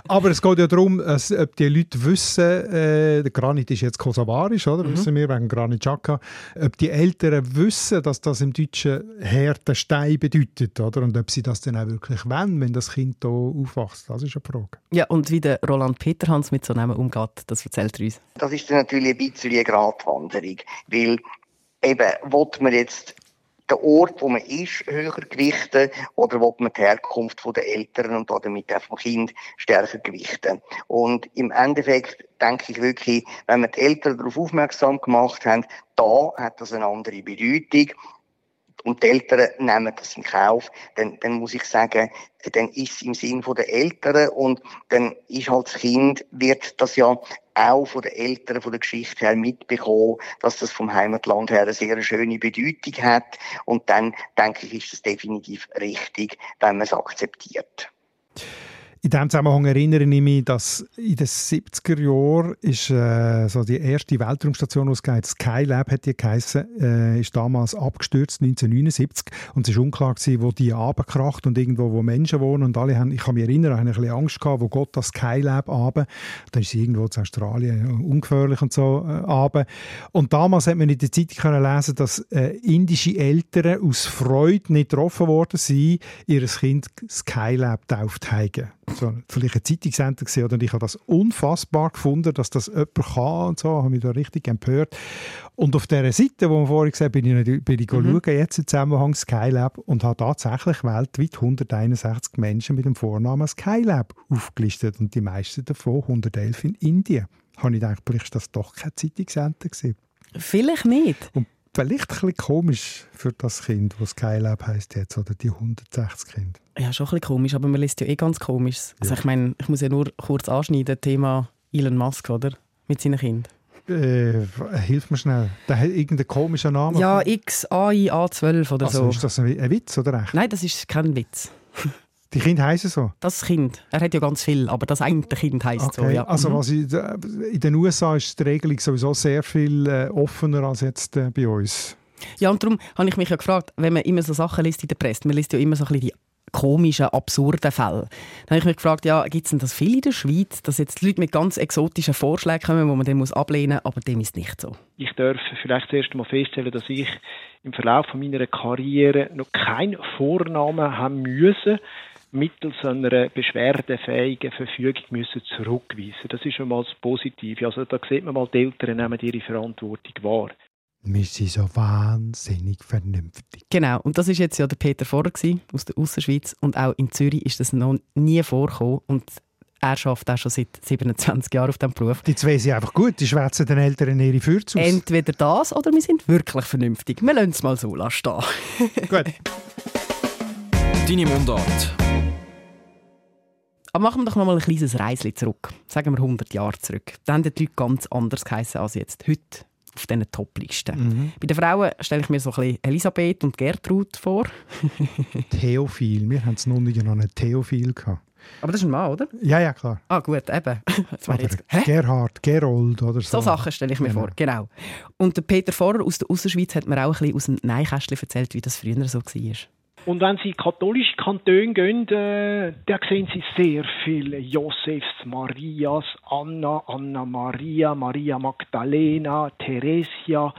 Speaker 5: Aber es geht ja darum, dass, ob die Leute wissen, äh, der Granit ist jetzt kosovarisch, oder?
Speaker 4: Mhm.
Speaker 5: Wissen wir, wegen Granit Xhaka. Ob die Eltern wissen, dass das im Deutschen harten Stein bedeutet, oder? Und ob sie das dann auch wirklich wollen, wenn das Kind hier aufwächst. Das ist eine Frage.
Speaker 4: ja, und wie der Roland Peterhans mit so Namen umgeht, das erzählt er uns.
Speaker 8: Das ist natürlich ein bisschen eine Gratwanderung, weil eben, will man jetzt den Ort, wo man ist, höher gewichten oder will man die Herkunft der Eltern und damit auch vom Kind stärker gewichten. Und im Endeffekt denke ich wirklich, wenn wir die Eltern darauf aufmerksam gemacht haben, da hat das eine andere Bedeutung und die Eltern nehmen das in Kauf, dann, dann muss ich sagen, dann ist es im Sinn der Eltern und dann ist halt das Kind, wird das ja auch von den Eltern, von der Geschichte her mitbekommen, dass das vom Heimatland her eine sehr schöne Bedeutung hat und dann denke ich, ist es definitiv richtig, wenn man es akzeptiert.
Speaker 5: In diesem Zusammenhang erinnere ich mich, dass in den 70er Jahren ist, äh, so die erste Weltraumstation ausgegangen, Skylab hat die geheissen, äh, ist damals abgestürzt, 1979. Und es war unklar, gewesen, wo die runterkracht und irgendwo, wo Menschen wohnen. Und alle haben, ich kann mich erinnern, haben ein bisschen Angst gehabt, wo geht das Skylab runter. Da ist sie irgendwo zu Australien, äh, ungefährlich und so, äh. Und damals hat man in der Zeitung können lesen, dass äh, indische Eltern aus Freude nicht getroffen worden sind, ihr Kind Skylab getauft haben so vielleicht eine Zeitungssendung gesehen und ich habe das unfassbar gefunden, dass das jemand kann und so, habe mich da richtig empört. Und auf dieser Seite, wo wir vorhin gesehen haben, bin ich, bin ich
Speaker 4: Mhm.
Speaker 5: schauen, jetzt im Zusammenhang Skylab und habe tatsächlich weltweit 161 Menschen mit dem Vornamen Skylab aufgelistet und die meisten davon, 111 in Indien. Habe ich gedacht, vielleicht ist das doch keine Zeitungssendung gewesen.
Speaker 4: Vielleicht nicht.
Speaker 5: Und vielleicht ein bisschen komisch für das Kind, das Skylab heisst jetzt, oder die 160 Kinder.
Speaker 4: Ja, schon ein bisschen komisch, aber man liest ja eh ganz komisch. Also
Speaker 5: Ja.
Speaker 4: ich meine, ich muss ja nur kurz anschneiden, Thema Elon Musk, oder? Mit seinen Kindern.
Speaker 5: Äh, hilf mir schnell. Der hat irgendeinen komischen Namen.
Speaker 4: Ja, X, AI, A12 oder
Speaker 5: also
Speaker 4: so.
Speaker 5: ist das ein, ein Witz oder echt?
Speaker 4: Nein, das ist kein Witz.
Speaker 5: Die Kinder heißen so.
Speaker 4: Das Kind, er hat ja ganz viel, aber das eigentliche Kind heisst so.
Speaker 5: Okay.
Speaker 4: Ja.
Speaker 5: Also
Speaker 4: Mhm.
Speaker 5: was ich, in den USA ist die Regelung sowieso sehr viel äh, offener als jetzt äh, bei uns.
Speaker 4: ja, und darum habe ich mich ja gefragt, wenn man immer so Sachen liest in der Presse, man liest ja immer so ein bisschen die komischen, absurden Fälle. Dann habe ich mich gefragt, ja, gibt es denn das viel in der Schweiz, dass jetzt Leute mit ganz exotischen Vorschlägen kommen, die man dann muss ablehnen muss, aber dem ist nicht so.
Speaker 7: Ich darf vielleicht zuerst einmal feststellen, dass ich im Verlauf von meiner Karriere noch keinen Vornamen haben müssen, mittels einer beschwerdefähigen Verfügung müssen zurückweisen. Das ist schon mal das Positive. Also da sieht man mal, die Eltern nehmen ihre Verantwortung wahr.
Speaker 5: Wir sind so wahnsinnig vernünftig.
Speaker 4: Genau, und das ist jetzt ja der Peter Vorher gewesen, aus der Ausserschweiz und auch in Zürich ist das noch nie vorgekommen und Er arbeitet auch schon seit 27 Jahren auf diesem Beruf.
Speaker 5: Die zwei sind einfach gut, die schwätzen den Eltern ihre Fürze aus.
Speaker 4: Entweder das oder wir sind wirklich vernünftig. Wir lassen es mal so stehen.
Speaker 5: gut.
Speaker 6: Deine Mundart.
Speaker 4: Aber machen wir doch noch mal ein kleines Reisli zurück. Sagen wir 100 Jahre zurück. Dann haben die Leute ganz anders geheißen als jetzt. Heute auf diesen Top-Listen.
Speaker 5: Mhm.
Speaker 4: Bei den Frauen stelle ich mir so ein bisschen Elisabeth und Gertrud vor.
Speaker 5: Theophil. Wir haben es noch nicht noch einen Theophil gehabt.
Speaker 4: Aber das ist ein Mann, oder?
Speaker 5: Ja, ja, klar.
Speaker 4: Ah, gut, eben. Jetzt?
Speaker 5: Gerhard, Gerold oder so.
Speaker 4: So Sachen stelle ich mir
Speaker 5: Genau.
Speaker 4: vor, genau. Und der Peter Vorer aus der Ausserschweiz hat mir auch ein bisschen aus dem Neinkästchen erzählt, wie das früher so war.
Speaker 7: Und wenn Sie in katholische Kantone gehen, äh, da sehen Sie sehr viele Josefs, Marias, Anna, Anna Maria, Maria Magdalena, Theresia.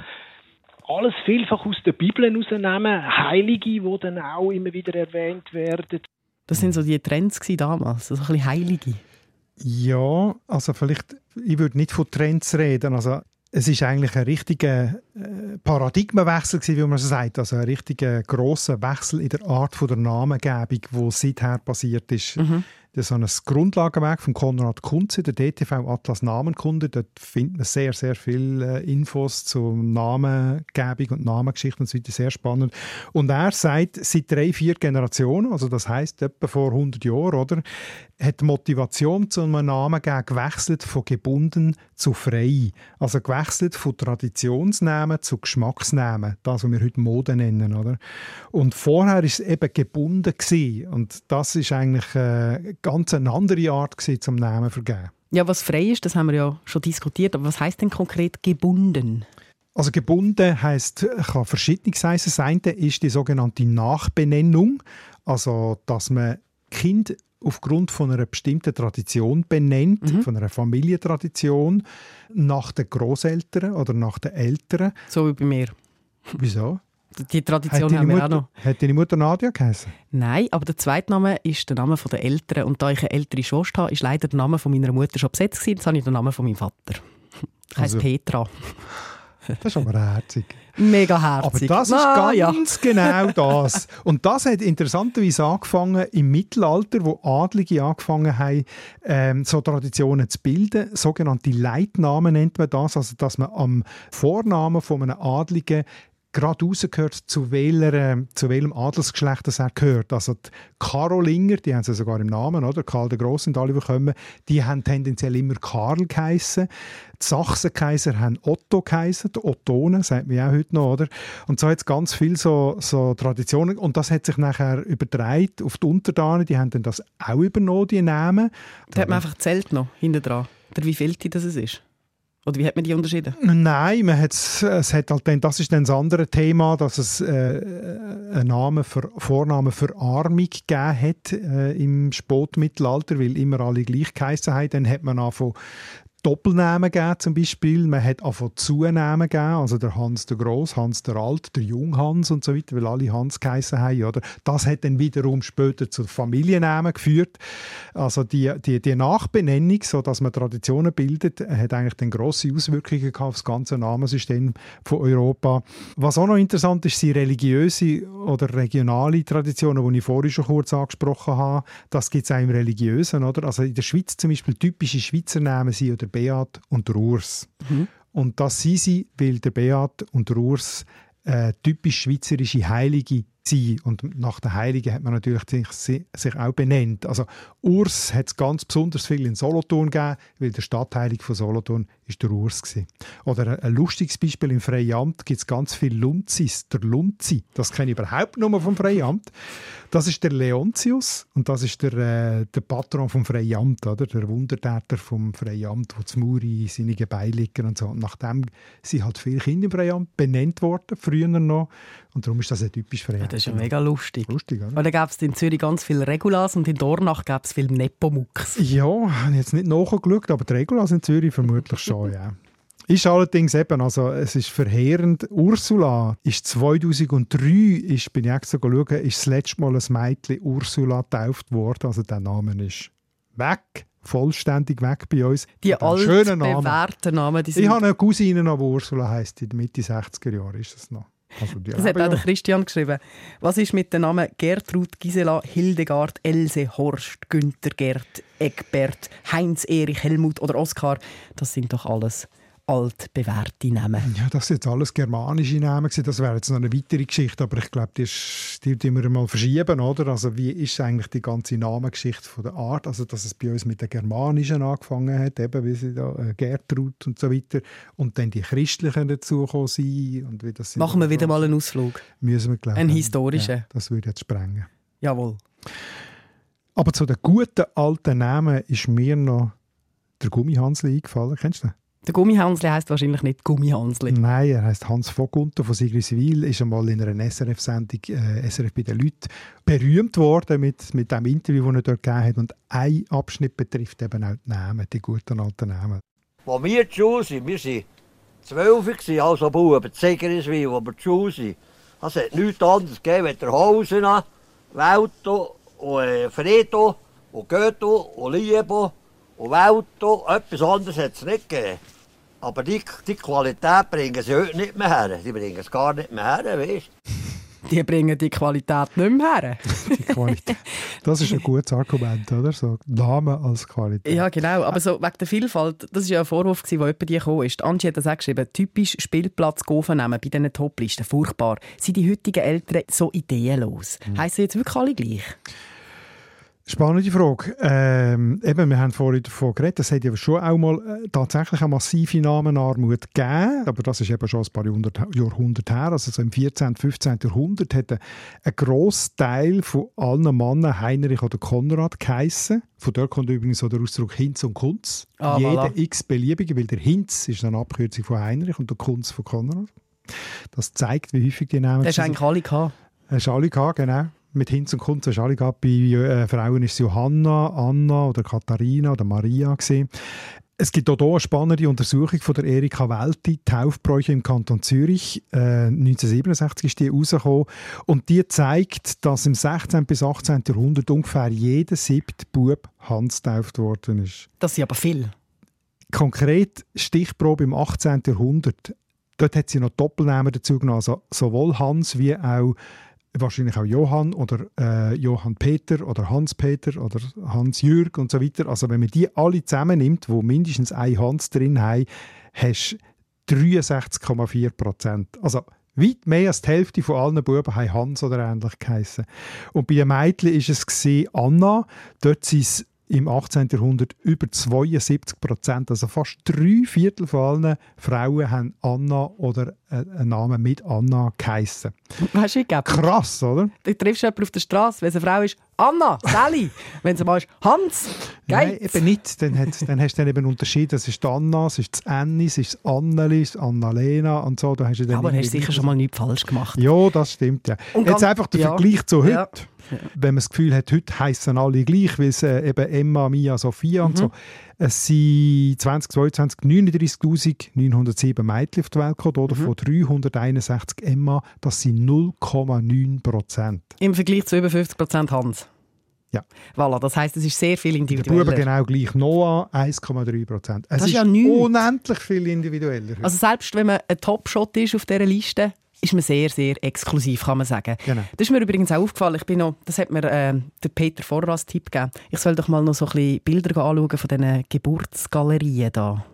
Speaker 7: Alles vielfach aus der Bibel herausnehmen. Heilige, die dann auch immer wieder erwähnt werden.
Speaker 4: Das sind so die Trends damals, so ein bisschen Heilige.
Speaker 5: Ja, also vielleicht, ich würde nicht von Trends reden. Also es ist eigentlich ein richtiger äh, Paradigmenwechsel wie man so sagt. Also ein richtiger grosser Wechsel in der Art von der Namengebung, wo seither passiert ist. Das ist ein Grundlagenwerk von Konrad Kunze, der DTV Atlas Namenkunde. Dort findet man sehr, sehr viele äh, Infos zur Namengebung und Namengeschichte und so weiter. Sehr spannend. Und er sagt, seit drei, vier Generationen, also das heißt etwa vor 100 Jahren, oder, hat die Motivation zu einem Namen gewechselt von gebunden zu frei. Also gewechselt von Traditionsnamen zu Geschmacksnamen. Das, was wir heute Mode nennen. Oder? Und vorher war es eben gebunden. Gewesen. Und das ist eigentlich äh, ganz eine andere Art gewesen, zum Namen zu vergeben.
Speaker 4: Ja, was frei ist, das haben wir ja schon diskutiert, aber was heißt denn konkret gebunden?
Speaker 5: Also gebunden heißt kann verschiedenes heißen. Das eine ist die sogenannte Nachbenennung, also dass man Kind aufgrund von einer bestimmten Tradition benennt, von einer Familientradition, nach den Großeltern oder nach den Eltern.
Speaker 4: So wie bei mir.
Speaker 5: Wieso?
Speaker 4: Die Tradition
Speaker 5: Hat
Speaker 4: haben wir auch
Speaker 5: Mutter,
Speaker 4: noch.
Speaker 5: hat deine Mutter Nadia geheißen?
Speaker 4: Nein, aber der zweite Name ist der Name der Eltern. Und da ich eine ältere Schwester habe, ist leider der Name von meiner Mutter schon besetzt gewesen. Jetzt habe ich den Namen von meinem Vater. Ich heiße
Speaker 5: Also-
Speaker 4: Petra.
Speaker 5: Das ist aber herzig.
Speaker 4: Mega
Speaker 5: Aber
Speaker 4: herzig.
Speaker 5: das ist
Speaker 4: Ah, ja.
Speaker 5: ganz genau das. Und das hat interessanterweise angefangen im Mittelalter, wo Adlige angefangen haben, ähm, so Traditionen zu bilden. Sogenannte Leitnamen nennt man das, also dass man am Vornamen von einem Adligen gerade rausgehört, zu, welcher, ähm, zu welchem Adelsgeschlecht das er gehört. Also die Karolinger, die haben sie sogar im Namen, oder? Karl der Grosse und alle, die kommen, die haben tendenziell immer Karl geheissen. Die Sachsenkaiser haben Otto geheissen, die Ottonen, sagt man auch heute noch, oder? Und so hat es ganz viele so, so Traditionen und das hat sich nachher übertragen auf die Untertanen, die haben dann das auch übernommen, die Namen.
Speaker 4: Da hat man einfach zählt noch hinten dran. Wie viel das es ist. Oder wie hat man die unterschieden?
Speaker 5: Nein, man hat's, es hat halt dann, das ist dann das andere Thema, dass es äh, einen Namen für, Vornamen für Armung gegeben hat äh, im Spätmittelalter, weil immer alle gleich geheissen haben. Dann hat man angefangen Doppelnamen gegeben, zum Beispiel. Man hat angefangen Zunamen gegeben, also der Hans der Groß, Hans der Alt, der Junghans und so weiter, weil alle Hans geheissen haben. Oder? Das hat dann wiederum später zu Familiennamen geführt. Also die, die, die Nachbenennung, so dass man Traditionen bildet, hat eigentlich dann grosse Auswirkungen gehabt auf das ganze Namensystem von Europa. Was auch noch interessant ist, sind religiöse oder regionale Traditionen, die ich vorhin schon kurz angesprochen habe. Das gibt es auch im Religiösen. Oder? Also in der Schweiz zum Beispiel typische Schweizer Namen sind der Beat und der Urs. Und das sind sie, weil der Beat und der Urs äh, typisch schweizerische Heilige sind. Und nach den Heiligen hat man natürlich sich, sich auch benannt. Also Urs hat es ganz besonders viel in Solothurn gegeben, weil der Stadtheilige von Solothurn ist der Urs gewesen. Oder ein, lustiges Beispiel im Freiamt gibt es ganz viele Lunzis. Der Lunzi, das kenne ich überhaupt nur vom Freiamt. Das ist der Leontius und das ist der, äh, der Patron vom Freiamt, oder? der Wundertäter vom Freiamt, wo zu Muri seine Gebeine liegen und so. Und nachdem sind halt viele Kinder im Freiamt benannt worden, früher noch. Und darum ist das ein typisch Freiamt.
Speaker 4: Das ist ja mega lustig.
Speaker 5: Lustig, oder?
Speaker 4: Und dann gab es in Zürich ganz viele Regulas und in Dornach gab es viel Nepomux.
Speaker 5: Ja, habe ich jetzt nicht nachgeschaut, aber die Regulas in Zürich vermutlich schon, ja. Ist allerdings eben, also es ist verheerend. Ursula ist 2003, ist, bin ich extra schauen, ist das letzte Mal ein Mädchen Ursula getauft worden. Also der Name ist weg, vollständig weg bei uns.
Speaker 4: Die
Speaker 5: Mit einem schönen
Speaker 4: alt
Speaker 5: Namen.
Speaker 4: bewährten Namen, die
Speaker 5: Ich habe eine Cousine, die Ursula heisst, in der Mitte 60er Jahre ist das noch. Also
Speaker 4: Das hat auch der. Christian geschrieben. Was ist mit den Namen Gertrud, Gisela, Hildegard, Else, Horst, Günther, Gerd, Egbert, Heinz, Erich, Helmut oder Oskar? Das sind doch alles altbewährte Namen.
Speaker 5: Ja, das sind jetzt alles germanische Namen. Das wäre jetzt noch eine weitere Geschichte, aber ich glaube, die, ist- die die wir mal verschieben, oder? Also wie ist eigentlich die ganze Namengeschichte von der Art? Also dass es bei uns mit den germanischen angefangen hat, eben wie sie da äh, Gertrud und so weiter, und dann die christlichen dazugekommen sind und wie das
Speaker 4: Machen wir wieder mal einen Ausflug.
Speaker 5: müssen wir glauben.
Speaker 4: einen historischen.
Speaker 5: Ja, das würde jetzt sprengen.
Speaker 4: Jawohl.
Speaker 5: Aber zu den guten alten Namen ist mir noch der Gummihansli eingefallen. Kennst du den?
Speaker 4: Der Gummihansli heisst wahrscheinlich nicht Gummihansli.
Speaker 5: Nein, er heißt Hans Vogunter von Sigriswil, ist einmal in einer SRF-Sendung äh, SRF bei den Leuten berühmt worden mit, mit dem Interview, das er dort gegeben hat. Und ein Abschnitt betrifft eben auch die Namen, die guten alten Namen.
Speaker 9: Als wir zur Schule sind, wir waren zwölf, also Buben, Zegeriswil, wo wir zur Schule sind. Es hat nichts anderes gegeben als der Hausen, Welto, und äh, Fredo, und Goethe, und Liebo, und Welto. Etwas anderes hat es nicht gegeben. Aber die, die Qualität bringen sie heute nicht mehr her. Die bringen es gar nicht mehr her, weißt
Speaker 4: Die bringen die Qualität nicht mehr her.
Speaker 5: Die Qualität. Das ist ein gutes Argument, oder? So Namen als Qualität.
Speaker 4: Ja, genau. Aber so wegen der Vielfalt, das war ja ein Vorwurf, der jemand die gekommen ist. Angie hat das auch geschrieben. Typisch Spielplatz nehmen bei diesen Toplisten. Furchtbar. Sind die heutigen Eltern so ideenlos?
Speaker 5: Mhm.
Speaker 4: Heissen jetzt wirklich alle gleich?
Speaker 5: Spannende Frage. Ähm, eben, wir haben vorhin davon geredet, es hat ja schon auch mal äh, tatsächlich eine massive Namenarmut gegeben, aber das ist eben schon ein paar Jahrhundert, Jahrhunderte her, also so im 14., 15. Jahrhundert hat ein, ein grosser Teil von allen Männern Heinrich oder Konrad geheissen. Von dort kommt übrigens so der Ausdruck Hinz und Kunz.
Speaker 4: Ah,
Speaker 5: Jeder
Speaker 4: voilà.
Speaker 5: x-beliebige, weil der Hinz ist eine Abkürzung von Heinrich und der Kunz von Konrad. Das zeigt, wie häufig die Namen
Speaker 4: Das hast eigentlich alle gehabt.
Speaker 5: Hast du alle gehabt, genau. Mit Hinz und Kunz hast du alle gehabt. Bei äh, Frauen ist es Johanna, Anna oder Katharina oder Maria. Gewesen. Es gibt auch hier eine spannende Untersuchung von der Erika Welti, Taufbräuche im Kanton Zürich. Äh, 1967 ist die rausgekommen. Und die zeigt, dass im 16. bis 18. Jahrhundert ungefähr jeder siebte Bub Hans getauft worden ist.
Speaker 4: Das sind aber viel.
Speaker 5: Konkret Stichprobe im 18. Jahrhundert. Dort hat sie noch Doppelnamen dazu genommen. Also sowohl Hans wie auch wahrscheinlich auch Johann oder äh, Johann Peter oder Hans Peter oder Hans Jürg und so weiter. Also wenn man die alle zusammennimmt, wo mindestens ein Hans drin haben, hast du 63,4 Prozent. Also weit mehr als die Hälfte von allen Buben haben Hans oder ähnlich geheissen. Und bei den Mädchen ist es Anna. Dort sind es im 18. Jahrhundert über 72 Prozent, also fast drei Viertel von allen Frauen haben Anna oder äh, einen Namen mit Anna geheissen.
Speaker 4: Weißt du, wie?
Speaker 5: Krass, oder?
Speaker 4: Du triffst jemanden auf der Straße, wenn es eine Frau ist, Anna, Sally. wenn es mal ist, Hans,
Speaker 5: Nein,
Speaker 4: geht's?
Speaker 5: eben nicht. Dann, hat, dann hast du dann eben unterschieden. Das ist die Anna, es ist das Anni, es ist das Anneli, es ist Annalena und so. Da hast du dann
Speaker 4: Aber hast sicher schon mal nichts falsch gemacht.
Speaker 5: Ja, das stimmt. Ja.
Speaker 4: Und
Speaker 5: Jetzt einfach der
Speaker 4: ja.
Speaker 5: Vergleich zu heute.
Speaker 4: Ja.
Speaker 5: Wenn man das Gefühl hat, heute heißen alle gleich, weil es äh, eben Emma, Mia, Sophia und
Speaker 4: Mhm.
Speaker 5: so. Es sind 2022 39.907 Mädchen auf die Welt gekommen, oder?
Speaker 4: Mhm.
Speaker 5: Von 361 Emma. Das sind 0,9 Prozent.
Speaker 4: Im Vergleich zu über 50% Hans.
Speaker 5: Ja.
Speaker 4: Voilà, das heisst, es ist sehr viel
Speaker 5: Der
Speaker 4: individueller.
Speaker 5: Buben genau gleich. Noah 1,3 Prozent. Es
Speaker 4: Das ist
Speaker 5: ist
Speaker 4: ja nichts.
Speaker 5: unendlich viel individueller.
Speaker 4: Also selbst wenn man ein Top-Shot ist auf dieser Liste, ist man sehr, sehr exklusiv, kann man sagen.
Speaker 5: Genau.
Speaker 4: Das ist mir übrigens auch aufgefallen. Ich bin noch, das hat mir äh, der Peter Vorrer als Tipp gegeben. Ich soll doch mal noch so ein bisschen Bilder anschauen von diesen Geburtsgalerien da.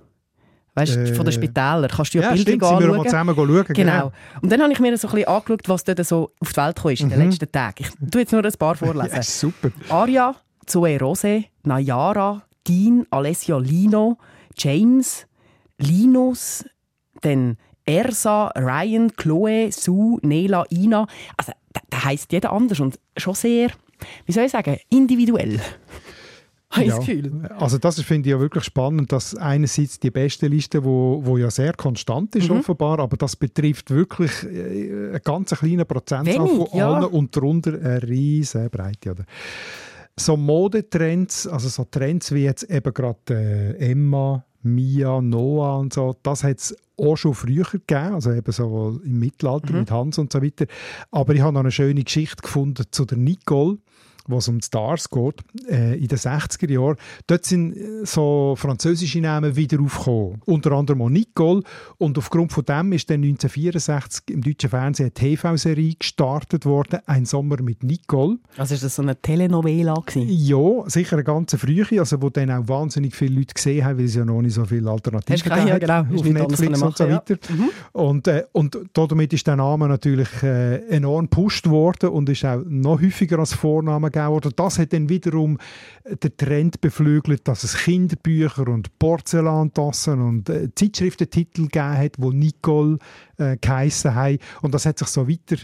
Speaker 4: Weißt du,
Speaker 5: Äh,
Speaker 4: von den Spitälern. Kannst du ja,
Speaker 5: ja,
Speaker 4: Bilder
Speaker 5: stimmt, sind wir mal
Speaker 4: anschauen.
Speaker 5: zusammen schauen.
Speaker 4: Genau. Und dann habe ich mir so ein bisschen angeschaut, was dort so auf die Welt gekommen ist in den
Speaker 5: Mhm.
Speaker 4: letzten Tagen. Ich tue jetzt nur ein paar vorlesen.
Speaker 5: Ja, super.
Speaker 4: Aria, Zoe Rose, Nayara, Dean, Alessia Lino, James, Linus, dann Ersa, Ryan, Chloe, Sue, Nela, Ina. Also, da, heisst jeder anders und schon sehr, wie soll ich sagen, individuell. Habe ich das Gefühl.
Speaker 5: Also das finde ich ja wirklich spannend, dass einerseits die beste Liste, wo, wo ja sehr konstant ist
Speaker 4: Mhm.
Speaker 5: offenbar, aber das betrifft wirklich äh, einen ganz kleinen Prozentzahl von
Speaker 4: ja.
Speaker 5: allen und darunter eine riesige Breite. Oder? So Modetrends, also so Trends wie jetzt eben gerade äh, Emma, Mia, Noah und so, das hat es auch schon früher gegeben, also eben so im Mittelalter
Speaker 4: Mhm.
Speaker 5: mit Hans und so weiter. Aber ich habe noch eine schöne Geschichte gefunden zu der Nicole, wo es um Stars geht, äh, in den 60er Jahren. Dort sind äh, so französische Namen wieder aufgekommen. Unter anderem auch Nicole. Und aufgrund von dem ist dann 1964 im deutschen Fernsehen eine TV-Serie gestartet worden, «Ein Sommer mit Nicole».
Speaker 4: Also ist das so eine Telenovela gewesen?
Speaker 5: Ja, sicher eine ganz frühe, also wo dann auch wahnsinnig viele Leute gesehen haben, weil es ja noch nicht so viele Alternativen
Speaker 4: du ja, genau.
Speaker 5: auf Netflix und so weiter.
Speaker 4: Ja. Mhm.
Speaker 5: Und, äh, und damit ist der Name natürlich äh, enorm gepusht worden und ist auch noch häufiger als Vorname gegeben worden. Das hat dann wiederum den Trend beflügelt, dass es Kinderbücher und Porzellantassen und äh, Zeitschriftentitel gegeben hat, wo Nicole äh, geheissen haben. Und das hat sich so weiter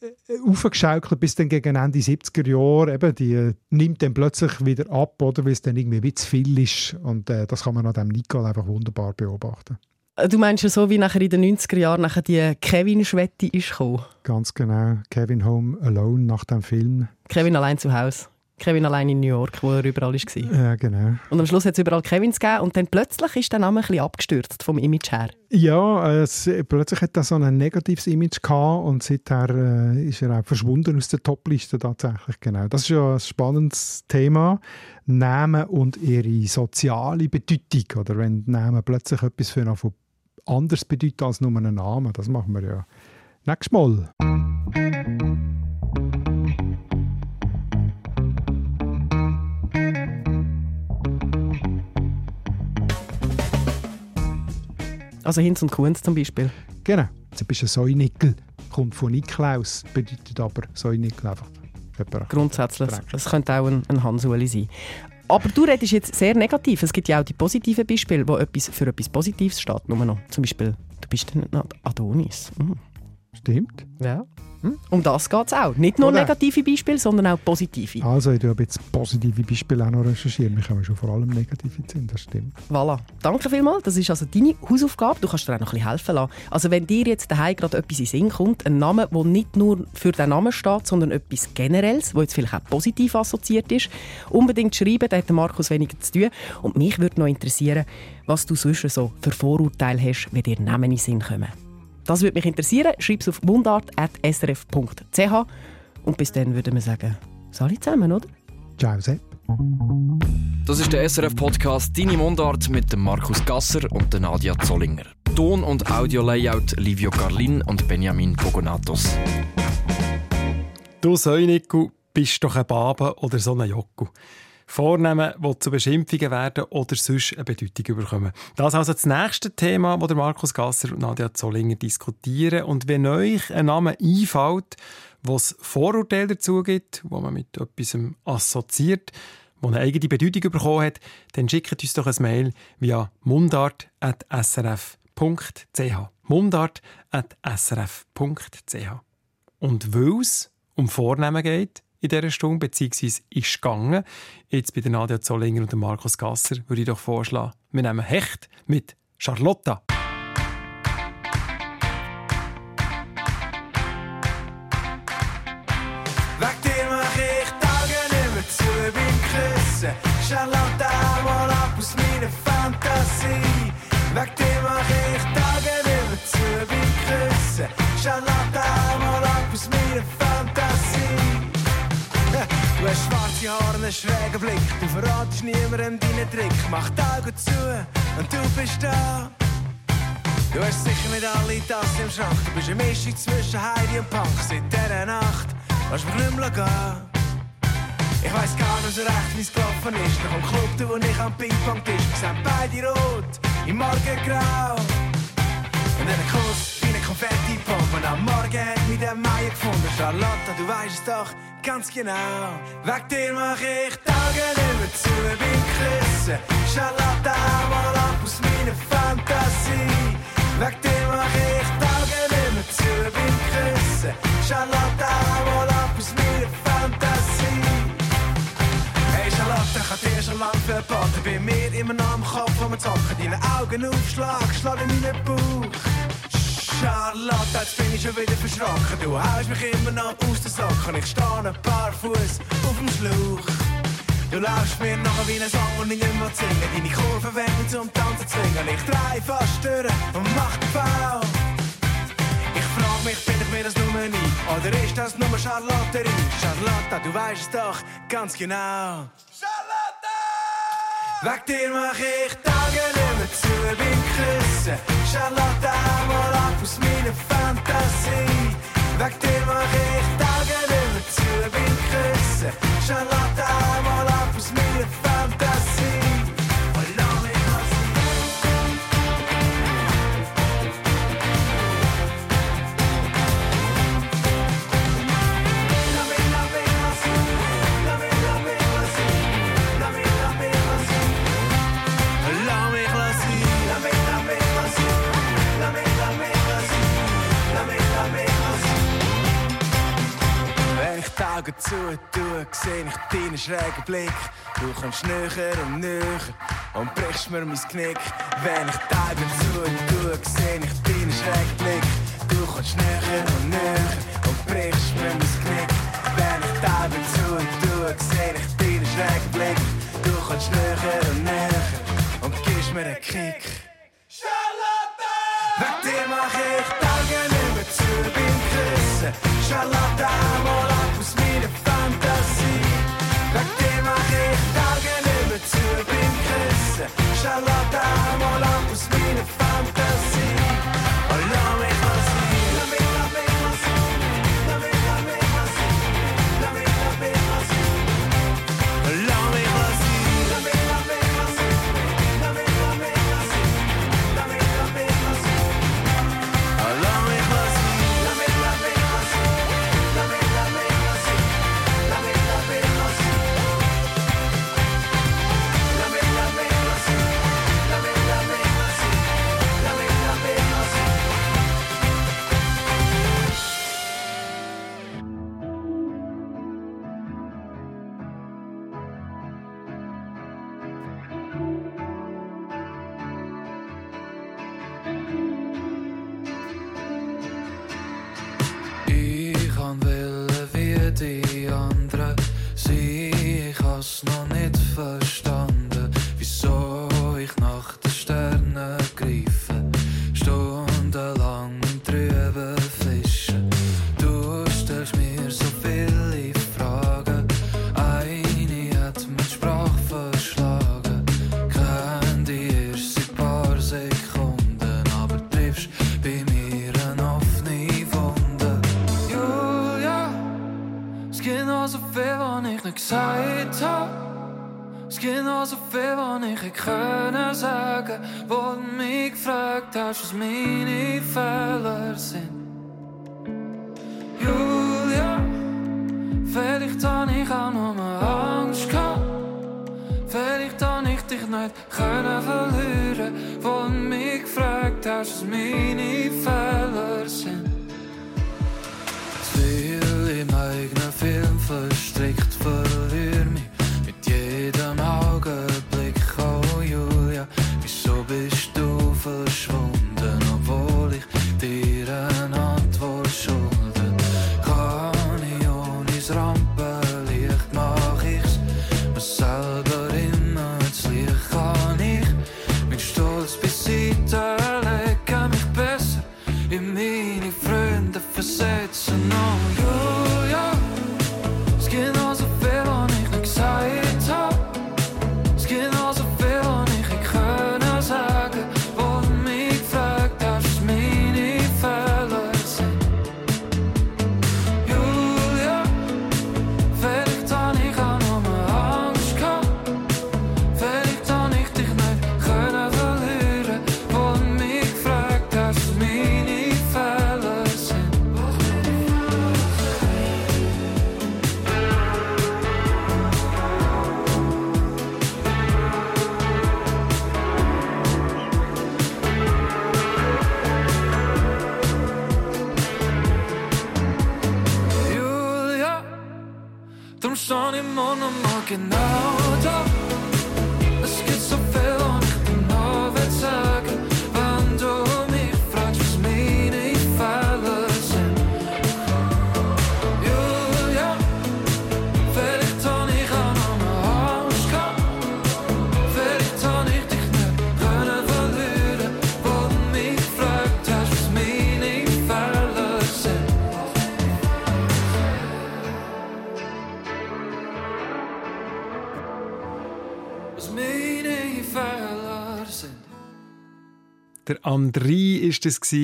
Speaker 5: äh, aufgeschaukelt bis dann gegen Ende 70er Jahre. Eben, die äh, nimmt dann plötzlich wieder ab, oder, weil es dann irgendwie wie zu viel ist. Und äh, das kann man an dem Nicole einfach wunderbar beobachten.
Speaker 4: Du meinst ja so, wie nachher in den 90er Jahren nachher die Kevin-Schwette ist gekommen?
Speaker 5: Ganz genau. Kevin Home Alone nach dem Film.
Speaker 4: Kevin allein zu Hause. Kevin allein in New York, wo er überall war.
Speaker 5: Ja, genau.
Speaker 4: Und am Schluss hat es überall Kevins gegeben und dann plötzlich ist der Name ein bisschen abgestürzt vom Image her.
Speaker 5: Ja, es, plötzlich hat er so ein negatives Image gehabt und seither äh, ist er auch verschwunden aus der Topliste tatsächlich. Genau. Das ist ja ein spannendes Thema. Namen und ihre soziale Bedeutung. Oder wenn Namen plötzlich etwas für einen anders bedeuten als nur einen Namen. Das machen wir ja nächstes Mal.
Speaker 4: Also Hinz und Kunz zum Beispiel.
Speaker 5: Genau. Zum Beispiel Säunickel kommt von Niklaus, bedeutet aber Säunickel einfach.
Speaker 4: Grundsätzlich. Das könnte auch ein, ein Hans-Uli sein. Aber du redest jetzt sehr negativ. Es gibt ja auch die positiven Beispiele, wo etwas für etwas Positives steht. Nur noch. Zum Beispiel, du bist dann Adonis. Mhm.
Speaker 5: Stimmt.
Speaker 4: Ja. Hm? Um das geht es auch. Nicht nur
Speaker 5: Oder?
Speaker 4: negative Beispiele, sondern auch positive.
Speaker 5: Also, ich habe jetzt positive Beispiele auch noch recherchiert. Wir können schon vor allem negative ziehen, das stimmt.
Speaker 4: Voilà. Danke vielmals. Das ist also deine Hausaufgabe. Du kannst dir auch noch ein bisschen helfen lassen. Also, wenn dir jetzt daheim gerade etwas in Sinn kommt, ein Name, der nicht nur für den Namen steht, sondern etwas Generelles, das jetzt vielleicht auch positiv assoziiert ist, unbedingt schreiben. Da hat Markus weniger zu tun. Und mich würde noch interessieren, was du sonst so für Vorurteile hast, wenn dir Namen in den Sinn kommen. Das würde mich interessieren. Schreib es auf mundart.srf.ch und bis dann würden wir sagen, alle zusammen, oder?
Speaker 5: Ciao, Sepp.
Speaker 6: Das ist der SRF-Podcast «Deine Mundart» mit dem Markus Gasser und der Nadia Zollinger. Ton- und Audio-Layout Livio Carlin und Benjamin Pogonatos.
Speaker 3: Du Säuniku bist doch ein Babe oder so ein Jocku. Vornehmen, die zu Beschimpfungen werden oder sonst eine Bedeutung bekommen. Das ist also das nächste Thema, das Markus Gasser und Nadia Zollinger diskutieren. Und wenn euch ein Name einfällt, wo es Vorurteile dazu gibt, wo man mit etwas assoziiert, wo eine eigene Bedeutung bekommen hat, dann schickt uns doch ein Mail via mundart.srf.ch. mundart.srf.ch. Und weil es um Vornehmen geht, in dieser Stunde, beziehungsweise ist gegangen. Jetzt bei Nadia Zollinger und Markus Gasser würde ich doch vorschlagen, wir nehmen Hecht mit Charlotta.
Speaker 10: Weg dir mach ich Tage nicht mehr zu beim Küssen. Charlotte, mal ab aus meiner Fantasie. Weg dir mach ich Tage nicht mehr zu beim Küssen. Charlotte, mal ab aus meiner Fantasie. Schwarze Haare, einen schrägen Blick. Du verratest niemandem deinen Trick. Mach die Augen zu und du bist da. Du hast sicher nicht alle Tassen im Schrank. Du bist eine Mischung zwischen Heidi und Punk. Seit dieser Nacht lass mich nicht mehr gehen. Ich weiss gar nicht so recht, wie es gelaufen ist. Nach dem Club, da wo ich am Ping-Pong-Tisch. Wir sind beide rot, im Morgengrau. Und dann ein Kuss wie eine Konfetti-Pompe. Und am Morgen hat mich der Meier gefunden. Charlotte, du weißt es doch ganz genau. Weg dir mach ich Tage nicht mehr zu beim Küssen. Charlotte, mal ab aus meiner Fantasie. Weg dir mach ich Tage nicht mehr zu beim Küssen. Charlotte, mal ab aus meiner Fantasie. Hey Charlotte, ich hab dir schon lang verboten. Bei mir immer noch am Kopf, wo wir zocken. Deine Augen aufschlag, schlag in meinen Bauch. Charlotte, jetzt bin ich schon wieder verschrocken. Du haust mich immer noch aus den Socken. Ich stehe ein paar Fuß auf dem Schluch. Du laufst mir nachher wie ein Song und ich nicht mehr singen. Deine Kurven werden zum Tanzen zwingen. Ich drehe fast durch und mach den Bau. Ich frag
Speaker 11: mich, bin ich mir das nur nie? Oder ist das nur Charlotterie? Charlotte, du weißt es doch ganz genau. Weg dir mach ich Tage nimmer zu, bin gerissen. Scharlatan, mal ab aus meiner Fantasie. Weg dir mach ich Tage nimmer zu, bin gerissen. Scharlatan, mal ab aus meiner Fantasie. Augen zu tue, sehe ich deinen schrägen Blick. Du kommst näher und näher und brichst mir mein Knick. Wenn ich die Augen zu tue, sehe ich deinen schrägen Blick. Du kommst näher und näher und brichst mir mein Knick. Wenn ich die Augen zu tue, sehe ich deinen schrägen Blick. Du kommst näher und näher und gibst mir einen Kick. Charlotte! Wegen dir mach ich Tage über zu beim Küssen. Charlotte,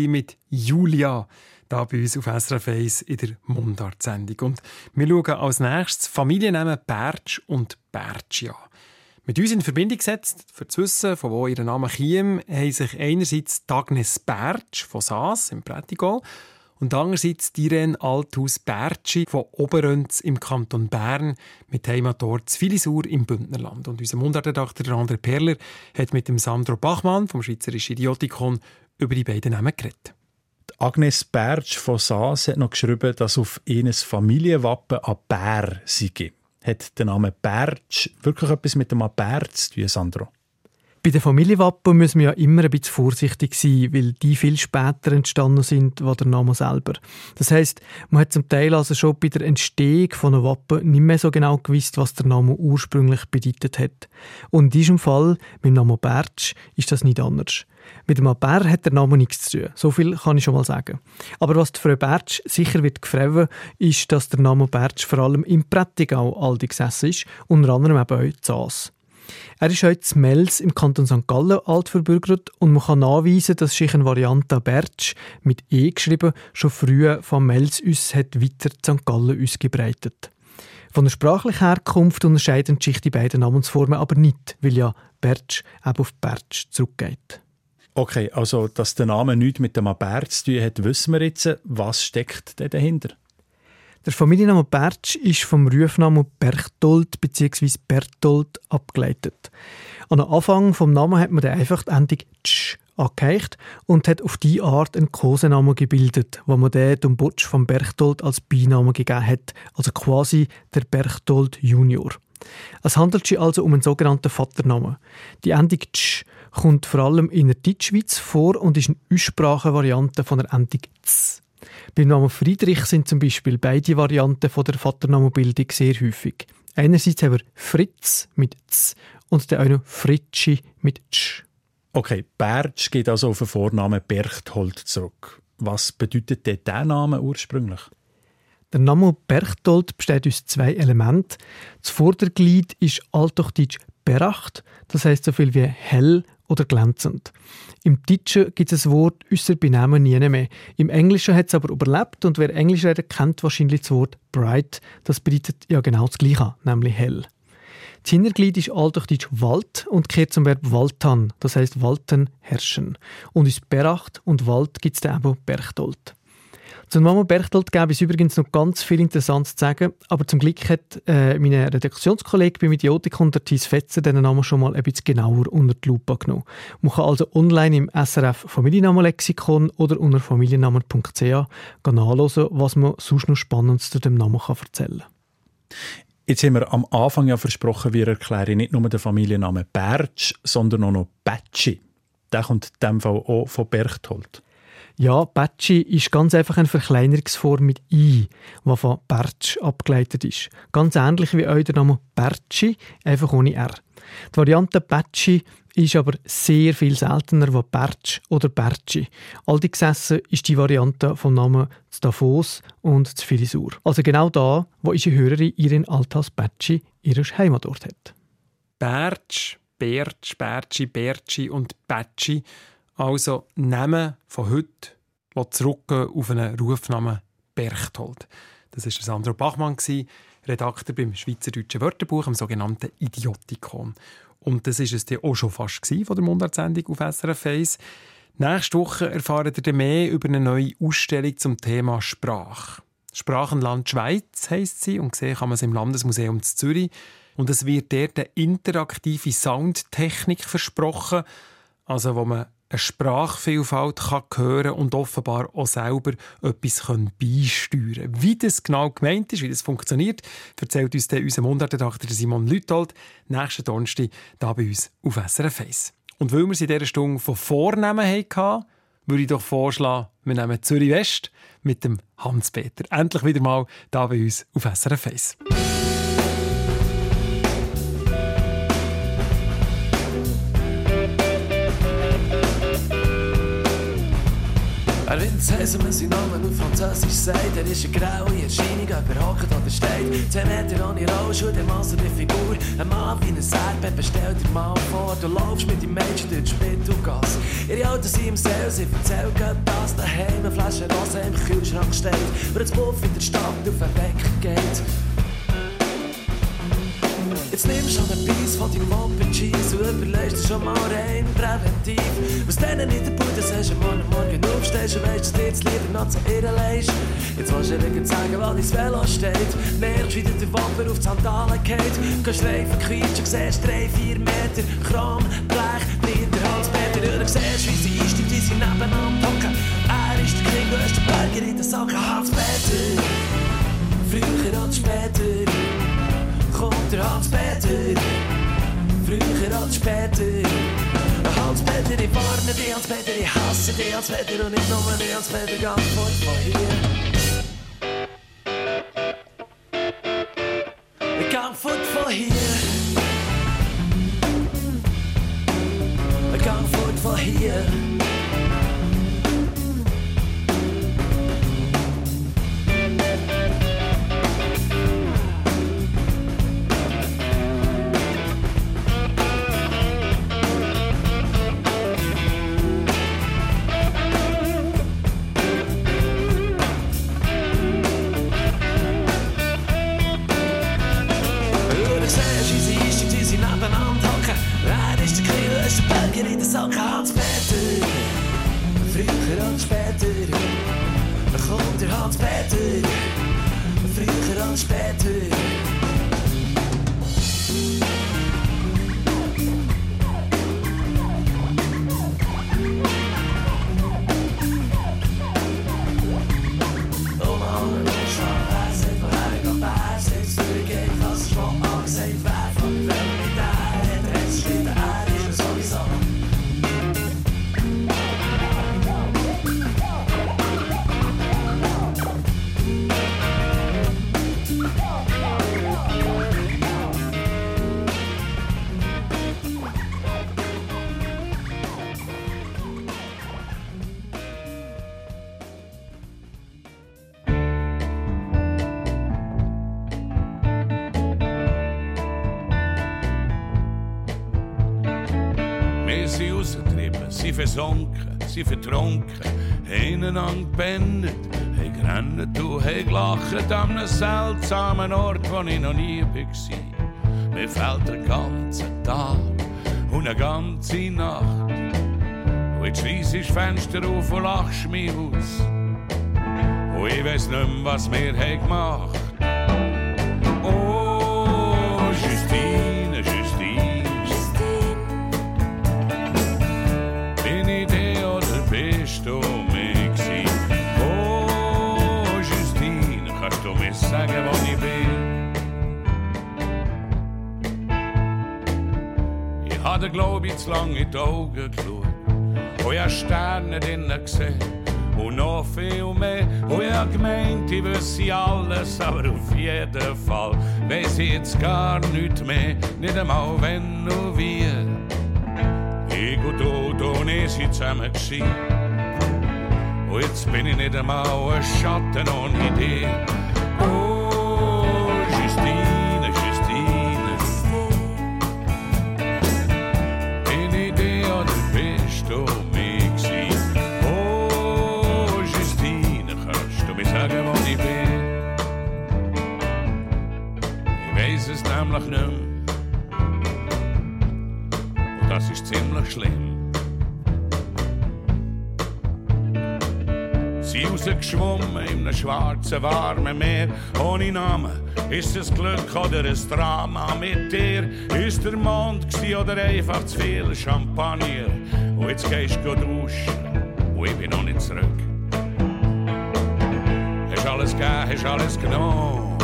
Speaker 12: mit Julia, da
Speaker 3: bei uns auf SRF 1 in der Mundart-Sendung. Und wir schauen als nächstes Familiennamen Bertsch und Bertschi an. Mit uns in Verbindung gesetzt, für zu wissen, von wo ihr Name käme, haben sich einerseits Agnes Bertsch von Saas im Prättigol und andererseits Irene Althaus Bertschi von Oberönz im Kanton Bern mit Heimatort Filisur im Bündnerland. Und unser Mundartredakteur André Perler hat mit dem Sandro Bachmann vom Schweizerischen Idiotikon über die beiden Namen geredet.
Speaker 13: Agnes Bertsch von Saas hat noch geschrieben, dass auf ihres Familienwappen ein Bär sei. Hat der Name Bertsch wirklich etwas mit dem Bär zu tun, Sandro?
Speaker 14: Bei den Familienwappen müssen wir ja immer ein bisschen vorsichtig sein, weil die viel später entstanden sind als der Name selber. Das heißt, man hat zum Teil also schon bei der Entstehung von einem Wappen nicht mehr so genau gewusst, was der Name ursprünglich bedeutet hat. Und in diesem Fall, mit dem Namen Bertsch, ist das nicht anders. Mit dem Bär hat der Name nichts zu tun. So viel kann ich schon mal sagen. Aber was die Frau Bertsch sicher wird gefreven, ist, dass der Name Bertsch vor allem im Prättigau aldi gesessen ist, unter anderem eben auch in Zas. Er ist heute in Mels im Kanton St. Gallen alt verbürgert und man kann nachweisen, dass sich eine Variante Bertsch mit E geschrieben schon früher von Mels uns hat weiter St. Gallen ausgebreitet. Von der sprachlichen Herkunft unterscheiden sich die beiden Namensformen aber nicht, weil ja Bertsch eben auf Bertsch zurückgeht.
Speaker 13: Okay, also dass der Name nichts mit dem Bär zu tun hat, wissen wir jetzt. Was steckt denn dahinter?
Speaker 14: Der Familienname Bertsch ist vom Rufnamen Berchtold bzw. Bertold abgeleitet. An den Anfang vom Namen hat man den einfach die Endung «tsch» angeheicht und hat auf diese Art einen Kosenamen gebildet, wo man den dem Butsch von Berchtold als Beinamen gegeben hat, also quasi der Berchtold Junior. Es handelt sich also um einen sogenannten Vaternamen. Die Endung «tsch» kommt vor allem in der Deutschschweiz vor und ist eine Aussprachenvariante von der Endung «z». Beim Namen Friedrich sind zum Beispiel beide Varianten von der Vaternamenbildung sehr häufig. Einerseits haben wir Fritz mit Z und dann auch noch Fritschi mit Tsch.
Speaker 13: Okay, Bertsch geht also auf den Vornamen Berchthold zurück. Was bedeutet denn dieser Name ursprünglich?
Speaker 14: Der Name Berchtold besteht aus zwei Elementen. Das Vorderglied ist althochdeutsch Beracht, das heißt so viel wie hell oder glänzend. Im Deutschen gibt es ein Wort außer bei Namen nie mehr. Im Englischen hat es aber überlebt und wer Englisch redet, kennt wahrscheinlich das Wort bright. Das bedeutet ja genau das Gleiche, nämlich hell. Das Hinterglied ist althochdeutsch Wald und kehrt zum Verb waltan, das heißt walten, herrschen. Und aus Beracht und Wald gibt es dann eben Berchtold. Zum Namen Berchtold gäbe es übrigens noch ganz viel Interessantes zu sagen, aber zum Glück hat äh, mein Redaktionskollege beim Idiotikon, der Thies Fetzer, diesen Namen schon mal ein bisschen genauer unter die Lupe genommen. Man kann also online im SRF Familiennamenlexikon oder unter familiennamen.ch nachlesen, was man sonst noch Spannendes zu dem Namen kann erzählen kann.
Speaker 13: Jetzt haben wir am Anfang ja versprochen, wir erklären nicht nur den Familiennamen Bertsch, sondern auch noch Betschi. Der kommt in dem Fall auch von Berchtold.
Speaker 14: Ja, Batschi ist ganz einfach eine Verkleinerungsform mit «i», die von Bertsch abgeleitet ist. Ganz ähnlich wie euer Name Bertschi, einfach ohne «r». Die Variante Batschi ist aber sehr viel seltener als Bertsch oder Bertschi. All die gesessen ist die Variante vom Namen zu Davos und zu Filisur. Also genau da, wo unsere Hörerin ihren Althaus Bertschi ihren Heimatort hat.
Speaker 3: Bertsch, Bertsch, Bertschi, Bertschi und Batschi also Namen von heute, zurückgehen auf einen Rufnamen Berchtold. Das war Sandro Bachmann, Redakteur beim Schweizerdeutschen Wörterbuch, am sogenannten Idiotikon. Und das war es dann auch schon fast von der Mundartsendung auf SRF 1. Nächste Woche erfahrt ihr mehr über eine neue Ausstellung zum Thema Sprache. Sprachenland Schweiz heisst sie und gesehen kann man es im Landesmuseum zu Zürich. Und es wird dort eine interaktive Soundtechnik versprochen, also wo man eine Sprachvielfalt kann hören und offenbar auch selber etwas beisteuern kann. Wie das genau gemeint ist, wie das funktioniert, erzählt uns unser Mundartredakteur Simon Lütold nächsten Donnerstag hier bei uns auf SRF 1. Und weil wir sie in dieser Stunde von Vornehmen hatten, würde ich doch vorschlagen, wir nehmen Zürich West mit dem Hans-Peter. Endlich wieder mal hier bei uns auf SRF 1.
Speaker 15: Er man seinen Namen auf Französisch sagt. Er ist eine graue Erscheinung, überhockt oder steht. Zehn Meter ohne Rollschuhe, der Masse die Figur. Ein Mann wie ein Erdbeben, bestell dir mal vor. Du laufst mit dem Mädchen durch die Spittelgasse. Ihre Auto sind im Sale, sie erzählt gerade, dass daheim eine Flasche Rose im Kühlschrank steht, wo das Puff in der Stadt auf den Wecker geht. Jetzt nimmst du einen Biss von deinem Moped Cheese und überlegst dir schon mal rein präventiv. Was denen in der Bude sagst, du morgen Morgen aufstehst und weißt, dass du jetzt lieber noch zu ihr leist. Jetzt willst du dir zeigen, wo dein Velo steht. Merkst, wie dir der Wapper auf die Sandalen geht. Gehst reifen, quietschen, siehst drei, vier Meter Kram, Blech, Breiter, Hans-Peter. Und siehst, wie sie einsteigt, wie sie nebeneinander hocken. Er ist der King, du hast den Berger in den Sack, Hans-Peter. Früher als später kommt der Hans-Peter. Früher als später. Hans-Peter, ich warne dich, Hans-Peter, ich hasse dich, Hans-Peter, und nicht nur dich, Hans-Peter, ganz fort von hier. Gang fort von hier. Ich gang fort von hier.
Speaker 16: Sind rausgetrieben, sind versunken, sind vertrunken, haben einander gepennt, haben gerannt und haben gelacht an einem seltsamen Ort, wo ich noch nie war. Mir fehlt der ganze Tag und eine ganze Nacht. Und jetzt schliess ich das Fenster auf und lachst mich aus. Und ich weiss nicht mehr, was wir haben gemacht bist du mich gsi? Oh, Justine, kannst du mir sagen, wo ich bin? Ich hatte, glaub ich, zu lange in die Augen geschaut. Und ich hab Sterne drinnen gesehen. Und noch viel mehr. Und ich hab gemeint, ich wüsste alles, aber auf jeden Fall ich jetzt und und und. Und bin ich nicht einmal ein Schatten ohne dich. Oh, Justine, Justine. Ich dir oder bist du mich gewesen? Oh, Justine, kannst du mir sagen, wo ich bin? Ich weiss es nämlich nicht mehr. Und das ist ziemlich schlimm. Rausgeschwommen einem schwarzen, warmen Meer, ohne Namen. Ist es Glück oder ein Drama mit dir? Ist der Mond oder einfach zu viel Champagner? Und jetzt gehst du duschen und ich bin noch nicht zurück. Hast alles gegeben, hast alles genommen.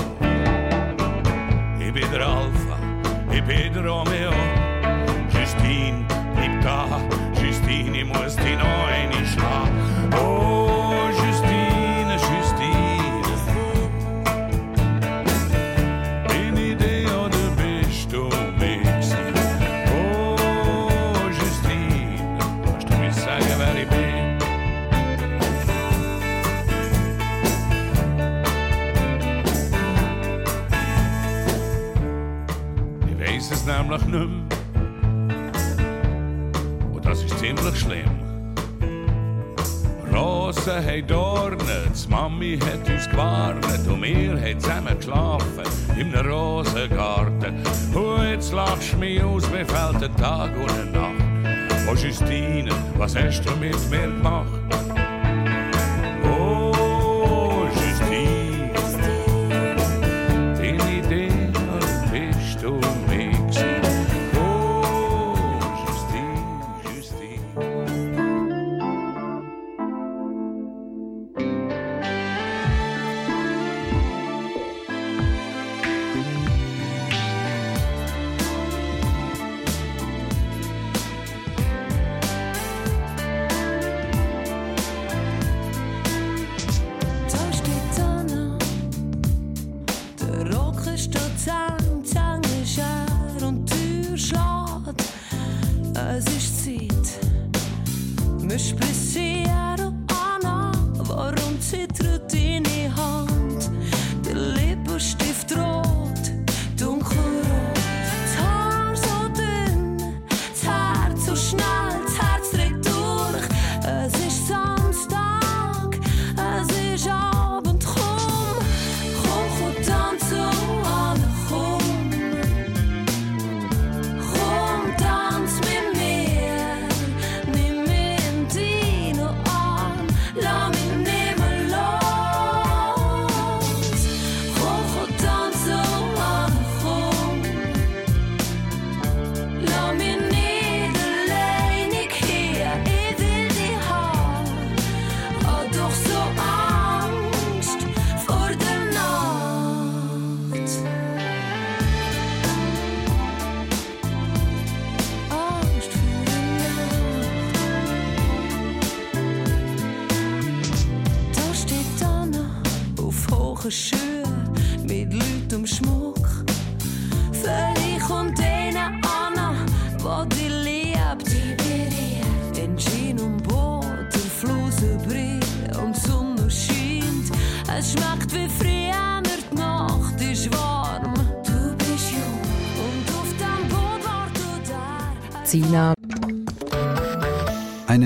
Speaker 16: Ich bin der Alpha, ich bin der Romeo. Justine, bleib da, Justine, ich muss dich noch eine schlagen. nämlich nicht. Und das ist ziemlich schlimm. Rosen haben Dornen, die Mami hat uns gewarnt und wir haben zusammen geschlafen im Rosengarten. Und jetzt lachst du mich aus, mir fällt ein Tag und eine Nacht. Oh Justine, was hast du mit mir gemacht?
Speaker 17: Split.